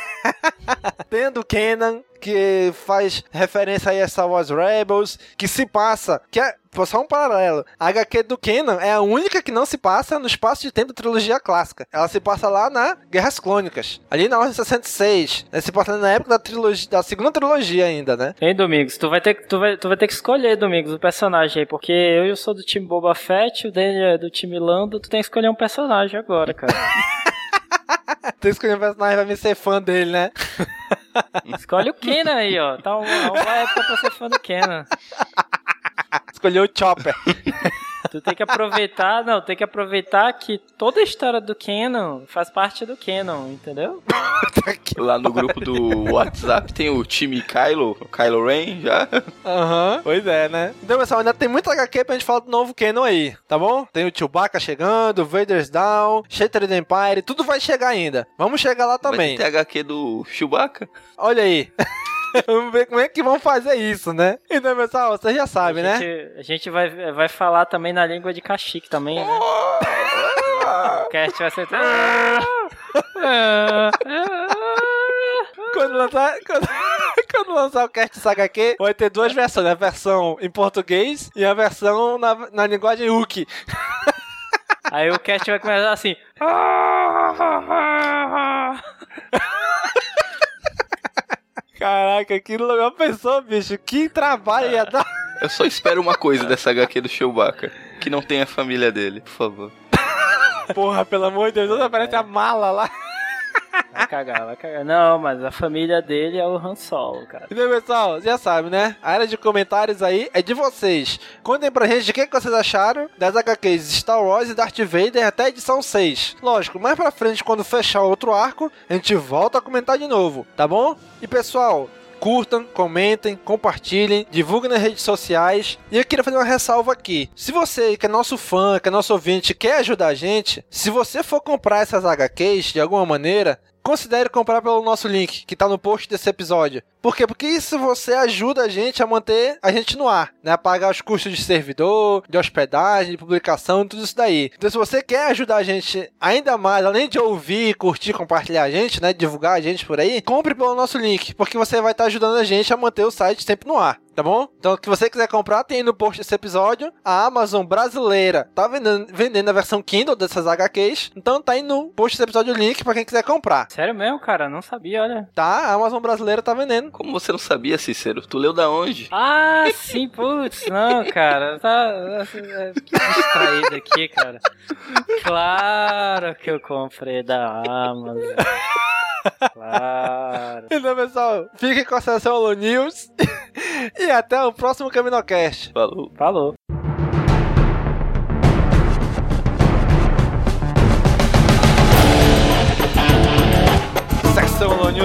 tem a do Kenan, que faz referência aí a Star Wars Rebels, que se passa, que é só um paralelo. A HQ do Kenan é a única que não se passa no espaço de tempo da trilogia clássica. Ela se passa lá na Guerras Clônicas, ali na Ordem 66. Né? Se passa na época da trilogia, da segunda trilogia ainda, né? Hein, Domingos, tu vai ter, tu vai, tu vai ter que escolher, Domingos, o personagem aí, porque eu, eu sou do time Boba Fett, o Daniel é do time Lando, tu tem que escolher um personagem agora, cara. tu escolher um personagem vai me ser fã dele, né? Escolhe o Kenan aí, ó. Tá uma, uma época pra ser fã do Kenan. Escolheu o Chopper. Tu tem que aproveitar, não, tem que aproveitar que toda a história do Canon faz parte do Canon, entendeu? Lá no grupo do WhatsApp tem o time Kylo, Kylo Ren já. Aham, uhum, pois é, né? Então, pessoal, ainda tem muita HQ pra gente falar do novo Canon aí, tá bom? Tem o Chewbacca chegando, Vader's Down, Shattered Empire, tudo vai chegar ainda. Vamos chegar lá também. Vai ter HQ do Chewbacca? Olha aí. Vamos ver como é que vão fazer isso, né? Então, pessoal, você já sabe, né? A gente vai, vai falar também na língua de cachique também, né? O cast vai ser. quando lançar, quando, quando lançar o Cast Saga aqui, vai ter duas versões: a versão em português e a versão na, na linguagem Uki. Aí o cast vai começar assim. Caraca, aquilo já pensou, bicho? Que trabalho ia dar. Eu só espero uma coisa dessa HQ do Chewbacca: que não tenha a família dele, por favor. Porra, pelo amor de Deus, aparece a mala lá. Vai cagar, vai cagar. Não, mas a família dele é o Han Solo, cara. Então, pessoal, já sabe, né? A área de comentários aí é de vocês. Contem pra gente o que vocês acharam das HQs Star Wars e Darth Vader até a edição 6. Lógico, mais pra frente, quando fechar outro arco, a gente volta a comentar de novo, tá bom? E pessoal, curtam, comentem, compartilhem, divulguem nas redes sociais. E eu queria fazer uma ressalva aqui. Se você que é nosso fã, que é nosso ouvinte, quer ajudar a gente, se você for comprar essas HQs de alguma maneira, considere comprar pelo nosso link, que tá no post desse episódio. Por quê? Porque isso você ajuda a gente a manter a gente no ar, né? A pagar os custos de servidor, de hospedagem, de publicação, tudo isso daí. Então, se você quer ajudar a gente ainda mais, além de ouvir, curtir, compartilhar a gente, né? Divulgar a gente por aí, compre pelo nosso link, porque você vai estar ajudando a gente a manter o site sempre no ar tá bom? Então, se você quiser comprar, tem no post desse episódio. A Amazon brasileira tá vendendo, vendendo a versão Kindle dessas HQs. Então, tá aí no post desse episódio o link pra quem quiser comprar. Sério mesmo, cara? Não sabia, olha. Tá, a Amazon brasileira tá vendendo. Como você não sabia, Cícero? Tu leu da onde? Ah, sim, putz, não, cara. Tá que distraído aqui, cara. Claro que eu comprei da Amazon. Claro. Então, pessoal, fiquem com a sessão Holo News e até o próximo Caminocast. Falou. Falou.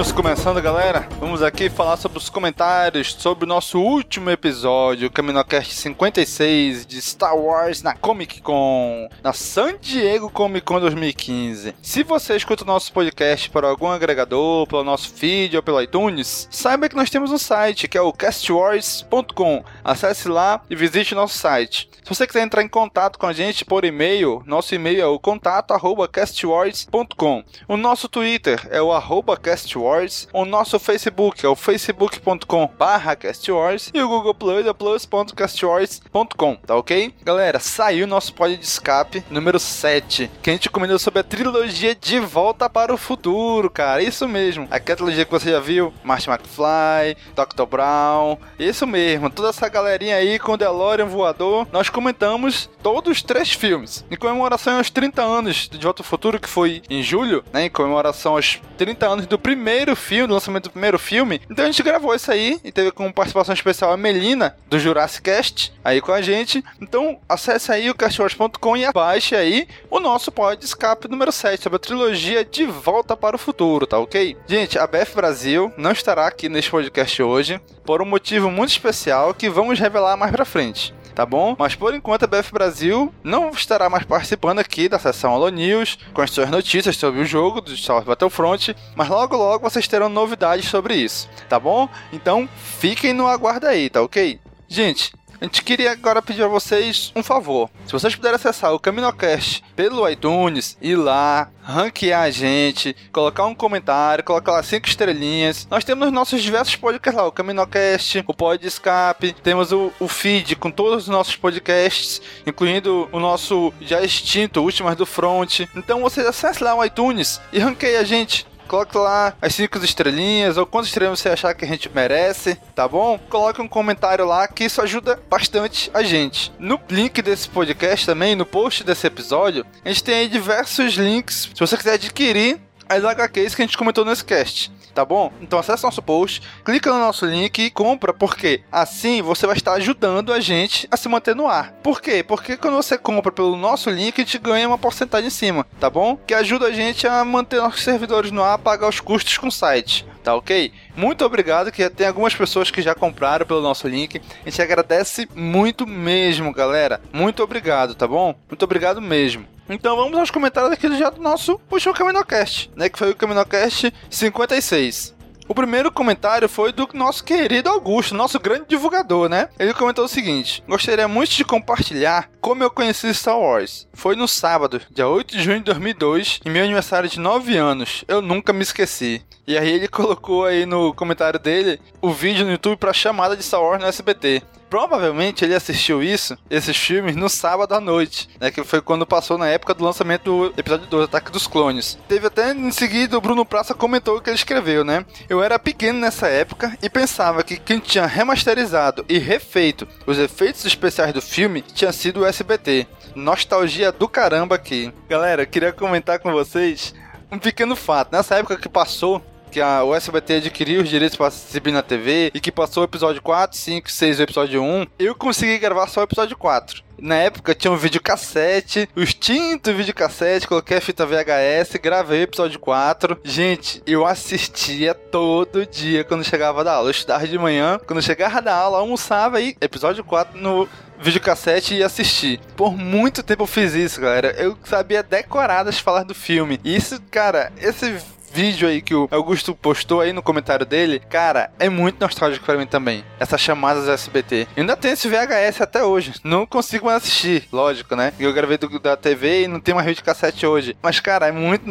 News começando, galera. Vamos aqui falar sobre os comentários sobre o nosso último episódio, o Caminocast 56 de Star Wars na Comic Con, na San Diego Comic Con 2015. Se você escuta o nosso podcast por algum agregador, pelo nosso feed ou pelo iTunes, saiba que nós temos um site que é o castwars.com. Acesse lá e visite o nosso site. Se você quiser entrar em contato com a gente por e-mail, nosso e-mail é o contato@castwars.com. O nosso Twitter é o arroba castwars, o nosso Facebook é o facebook.com barra castwars e o Google Plus é plus.castwars.com, tá ok? Galera, saiu nosso pod de escape número 7, que a gente comentou sobre a trilogia De Volta para o Futuro, cara, isso mesmo. Aquela trilogia que você já viu, Marty McFly, Dr. Brown, isso mesmo, toda essa galerinha aí com o DeLorean voador, nós comentamos todos os três filmes, em comemoração aos 30 anos de De Volta ao Futuro, que foi em julho, né, em comemoração aos 30 anos do primeiro filme, do lançamento do primeiro filme. Então a gente gravou isso aí e teve como participação especial a Melina, do Jurassic Cast, aí com a gente. Então acesse aí o castwars.com e baixe aí o nosso pod escape número 7 sobre a trilogia De Volta para o Futuro, tá ok? Gente, a BF Brasil não estará aqui neste podcast hoje por um motivo muito especial que vamos revelar mais pra frente tá bom? Mas por enquanto a BF Brasil não estará mais participando aqui da sessão Holo News com as suas notícias sobre o jogo do Star Wars Battlefront, mas logo logo vocês terão novidades sobre isso, tá bom? Então fiquem no aguardo aí, tá ok? Gente, a gente queria agora pedir a vocês um favor. Se vocês puderem acessar o CaminoCast pelo iTunes, ir lá, ranquear a gente, colocar um comentário, colocar lá cinco estrelinhas. Nós temos nossos diversos podcasts lá, o CaminoCast, o Pod Escape, temos o, o feed com todos os nossos podcasts, incluindo o nosso já extinto Últimas do Front. Então vocês acessem lá o iTunes e ranqueiem a gente coloque lá as 5 estrelinhas ou quantas estrelas você achar que a gente merece, tá bom? Coloque um comentário lá que isso ajuda bastante a gente. No link desse podcast também, no post desse episódio, a gente tem aí diversos links se você quiser adquirir as HQs que a gente comentou nesse cast tá bom? Então acesse nosso post, clica no nosso link e compra, porque assim você vai estar ajudando a gente a se manter no ar. Por quê? Porque quando você compra pelo nosso link, a gente ganha uma porcentagem em cima, tá bom? Que ajuda a gente a manter nossos servidores no ar, pagar os custos com o site tá ok? Muito obrigado, que tem algumas pessoas que já compraram pelo nosso link. A gente agradece muito mesmo, galera. Muito obrigado, tá bom? Muito obrigado mesmo. Então vamos aos comentários aqui já do nosso último Caminocast, né? Que foi o Caminocast 56. O primeiro comentário foi do nosso querido Augusto, nosso grande divulgador, né? Ele comentou o seguinte: Gostaria muito de compartilhar como eu conheci Star Wars. Foi no sábado, dia 8 de junho de 2002, em meu aniversário de 9 anos. Eu nunca me esqueci. E aí ele colocou aí no comentário dele o vídeo no YouTube para chamada de Star Wars no SBT provavelmente ele assistiu isso, esses filmes, no sábado à noite, né? Que foi quando passou na época do lançamento do episódio 2, Ataque dos Clones. Teve até em seguida o Bruno Praça comentou o que ele escreveu, né? Eu era pequeno nessa época e pensava que quem tinha remasterizado e refeito os efeitos especiais do filme tinha sido o SBT. Nostalgia do caramba aqui. Galera, queria comentar com vocês um pequeno fato. Nessa época que passou que a, SBT adquiriu os direitos para exibir na TV e que passou o episódio 4, 5, 6 e o episódio 1, eu consegui gravar só o episódio 4. Na época tinha um videocassete, o extinto videocassete, coloquei a fita VHS, gravei o episódio 4. Gente, eu assistia todo dia quando chegava da aula. Eu estudava de manhã, quando chegava da aula, almoçava e episódio 4 no videocassete e assistir. Por muito tempo eu fiz isso, galera. Eu sabia decoradas falar do filme. E isso, cara, esse vídeo aí que o Augusto postou aí no comentário dele, cara, é muito nostálgico para mim também. Essas chamadas SBT. Eu ainda tenho esse VHS até hoje. Não consigo mais assistir, lógico, né? Eu gravei do, da TV e não tem mais vídeo cassete hoje. Mas, cara, é muito,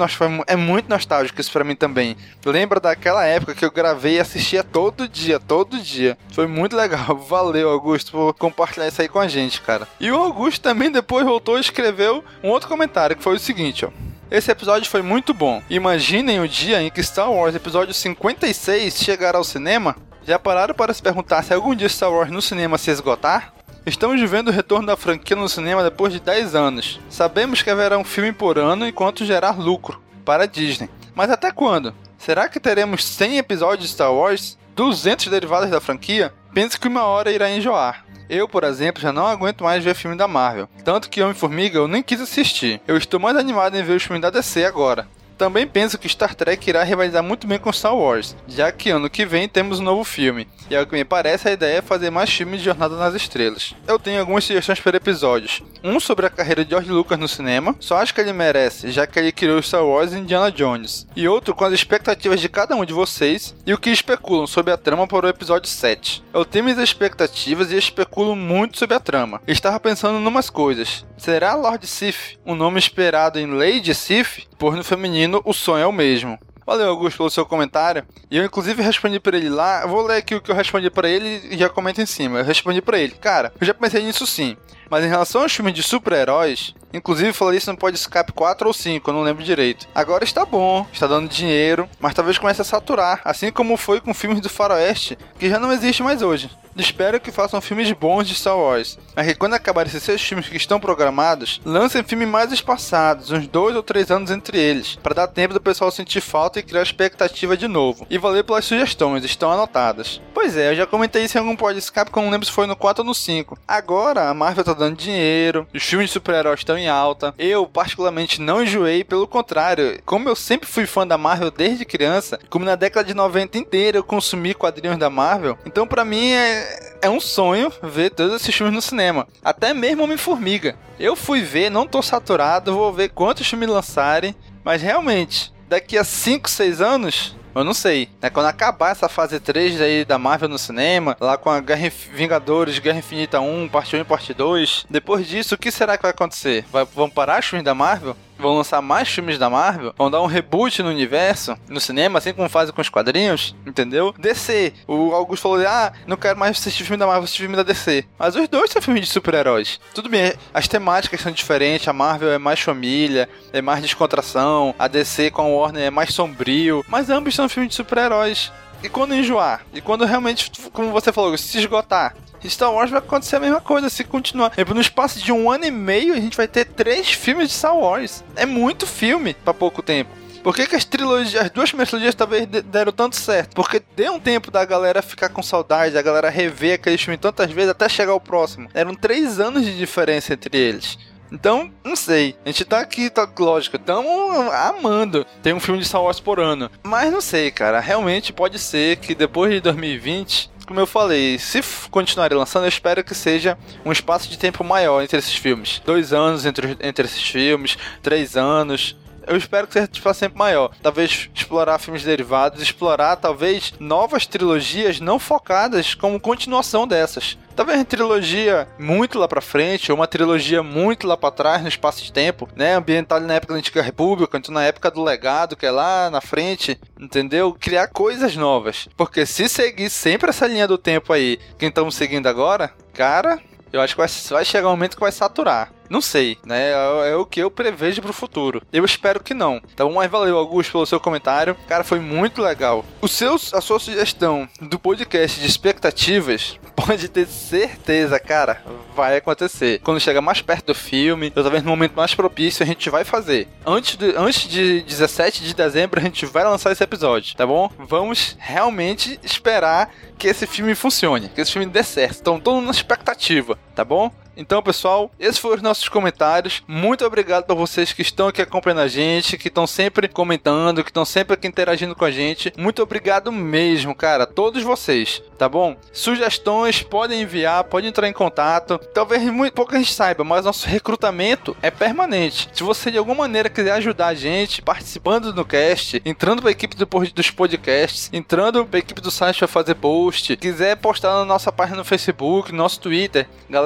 é muito nostálgico isso para mim também. Lembra daquela época que eu gravei e assistia todo dia, todo dia. Foi muito legal. Valeu, Augusto, por compartilhar isso aí com a gente, cara. E o Augusto também depois voltou e escreveu um outro comentário que foi o seguinte, ó. Esse episódio foi muito bom. Imaginem o dia em que Star Wars Episódio 56 chegar ao cinema. Já pararam para se perguntar se algum dia Star Wars no cinema se esgotar? Estamos vivendo o retorno da franquia no cinema depois de 10 anos. Sabemos que haverá um filme por ano enquanto gerar lucro para a Disney. Mas até quando? Será que teremos 100 episódios de Star Wars? 200 derivadas da franquia? Penso que uma hora irá enjoar. Eu, por exemplo, já não aguento mais ver filme da Marvel. Tanto que Homem-Formiga eu nem quis assistir. Eu estou mais animado em ver os filmes da DC agora. Também penso que Star Trek irá rivalizar muito bem com Star Wars, já que ano que vem temos um novo filme, e ao que me parece a ideia é fazer mais filmes de Jornada nas Estrelas. Eu tenho algumas sugestões para episódios. Um sobre a carreira de George Lucas no cinema, só acho que ele merece, já que ele criou Star Wars e Indiana Jones. E outro com as expectativas de cada um de vocês e o que especulam sobre a trama para o episódio 7. Eu tenho minhas expectativas e especulo muito sobre a trama. Estava pensando em umas coisas. Será Lord Sif um nome esperado em Lady Sif? Por no feminino o sonho é o mesmo. Valeu, Augusto, pelo seu comentário. E eu, inclusive, respondi para ele lá. Vou ler aqui o que eu respondi para ele e já comento em cima. Eu respondi para ele, cara, eu já pensei nisso sim. Mas em relação aos filmes de super-heróis, inclusive falei isso no Escape 4 ou 5, eu não lembro direito. Agora está bom, está dando dinheiro, mas talvez comece a saturar, assim como foi com filmes do Faroeste, que já não existe mais hoje. Espero que façam filmes bons de Star Wars, mas que quando acabarem esses seis filmes que estão programados, lancem filmes mais espaçados, uns dois ou três anos entre eles, para dar tempo do pessoal sentir falta e criar expectativa de novo. E valeu pelas sugestões, estão anotadas. Pois é, eu já comentei isso em algum pod escape, como não lembro se foi no 4 ou no 5. Agora a Marvel tá dando dinheiro, os filmes de super-heróis estão em alta. Eu, particularmente, não enjoei, pelo contrário, como eu sempre fui fã da Marvel desde criança, como na década de 90 inteira eu consumi quadrinhos da Marvel, então para mim é, é um sonho ver todos esses filmes no cinema. Até mesmo Homem-Formiga. Eu fui ver, não tô saturado, vou ver quantos filmes lançarem, mas realmente, daqui a 5, 6 anos, eu não sei. Né? Quando acabar essa fase 3 aí da Marvel no cinema, lá com a Guerra Vingadores, Guerra Infinita 1, parte 1 e parte 2, depois disso, o que será que vai acontecer? Vai, vão parar os filmes da Marvel? Vão lançar mais filmes da Marvel, vão dar um reboot no universo, no cinema, assim como fazem com os quadrinhos, entendeu? DC. O Augusto falou: ah, não quero mais assistir filme da Marvel, assistir filme da DC. Mas os dois são filmes de super-heróis. Tudo bem, as temáticas são diferentes, a Marvel é mais família, é mais descontração, a DC com a Warner é mais sombrio, mas ambos são filmes de super-heróis. E quando enjoar? E quando realmente, como você falou, se esgotar? Star Wars vai acontecer a mesma coisa se continuar. No espaço de um ano e meio, a gente vai ter três filmes de Star Wars. É muito filme para pouco tempo. Por que, que, as trilogias, as duas primeiras trilogias talvez deram tanto certo? Porque deu um tempo da galera ficar com saudade, da galera rever aquele filme tantas vezes até chegar ao próximo. Eram três anos de diferença entre eles. Então, não sei. A gente tá aqui, tá lógico, estamos amando. Tem um filme de Star Wars por ano. Mas não sei, cara. Realmente pode ser que depois de 2020 como eu falei, se continuarem lançando, eu espero que seja um espaço de tempo maior entre esses filmes. Dois anos entre, entre esses filmes, três anos. Eu espero que seja tipo, sempre maior. Talvez explorar filmes derivados, explorar talvez novas trilogias não focadas como continuação dessas. Talvez uma trilogia muito lá pra frente, ou uma trilogia muito lá pra trás no espaço de tempo, né? Ambientada na época da Antiga República, então na época do legado, que é lá na frente, entendeu? Criar coisas novas. Porque se seguir sempre essa linha do tempo aí, que estamos seguindo agora, cara, eu acho que vai, vai chegar um momento que vai saturar. Não sei, né? É, é, o que eu prevejo pro futuro. Eu espero que não. Então, mas valeu, Augusto, pelo seu comentário. Cara, foi muito legal. O seu, a sua sugestão do podcast de expectativas pode ter certeza, cara, vai acontecer. Quando chegar mais perto do filme, ou talvez no momento mais propício, a gente vai fazer. Antes de, antes de 17 de dezembro, a gente vai lançar esse episódio, tá bom? Vamos realmente esperar que esse filme funcione, que esse filme dê certo. Então, todo na expectativa, tá bom? Então, pessoal, esses foram os nossos comentários. Muito obrigado para vocês que estão aqui acompanhando a gente, que estão sempre comentando, que estão sempre aqui interagindo com a gente. Muito obrigado mesmo, cara, todos vocês, tá bom? Sugestões podem enviar, podem entrar em contato. Talvez muito pouco a gente saiba, mas nosso recrutamento é permanente. Se você de alguma maneira quiser ajudar a gente participando do cast, entrando para a equipe do, dos podcasts, entrando para a equipe do site para fazer post, quiser postar na nossa página no Facebook, no nosso Twitter, galera,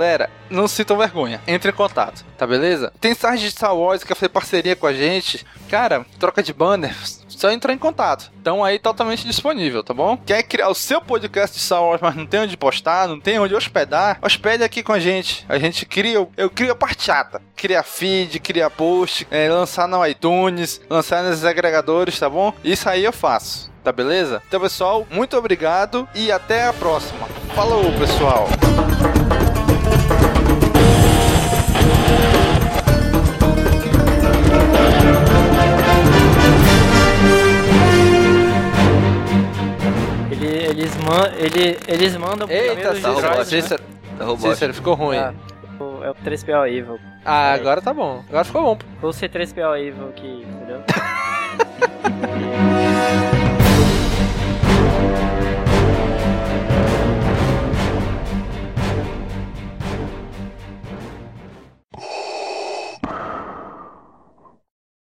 não sintam vergonha. Entre em contato, tá beleza? Tem site de Star Wars que quer fazer parceria com a gente. Cara, troca de banner. Só entrar em contato. Então aí totalmente disponível, tá bom? Quer criar o seu podcast de Star Wars, mas não tem onde postar, não tem onde hospedar? Hospede aqui com a gente. A gente cria, eu crio a parte chata. Cria feed, cria post, é, lançar no iTunes, lançar nos agregadores, tá bom? Isso aí eu faço tá beleza? Então, pessoal, muito obrigado e até a próxima. Falou, pessoal! Eles, man, ele, eles mandam Eita, tá roubado, Cícero, né? Cícero, ficou ruim. Ah, é o 3PO Evil. Ah, é. agora tá bom. Agora ficou bom. Ou ser 3PO Evil aqui, entendeu?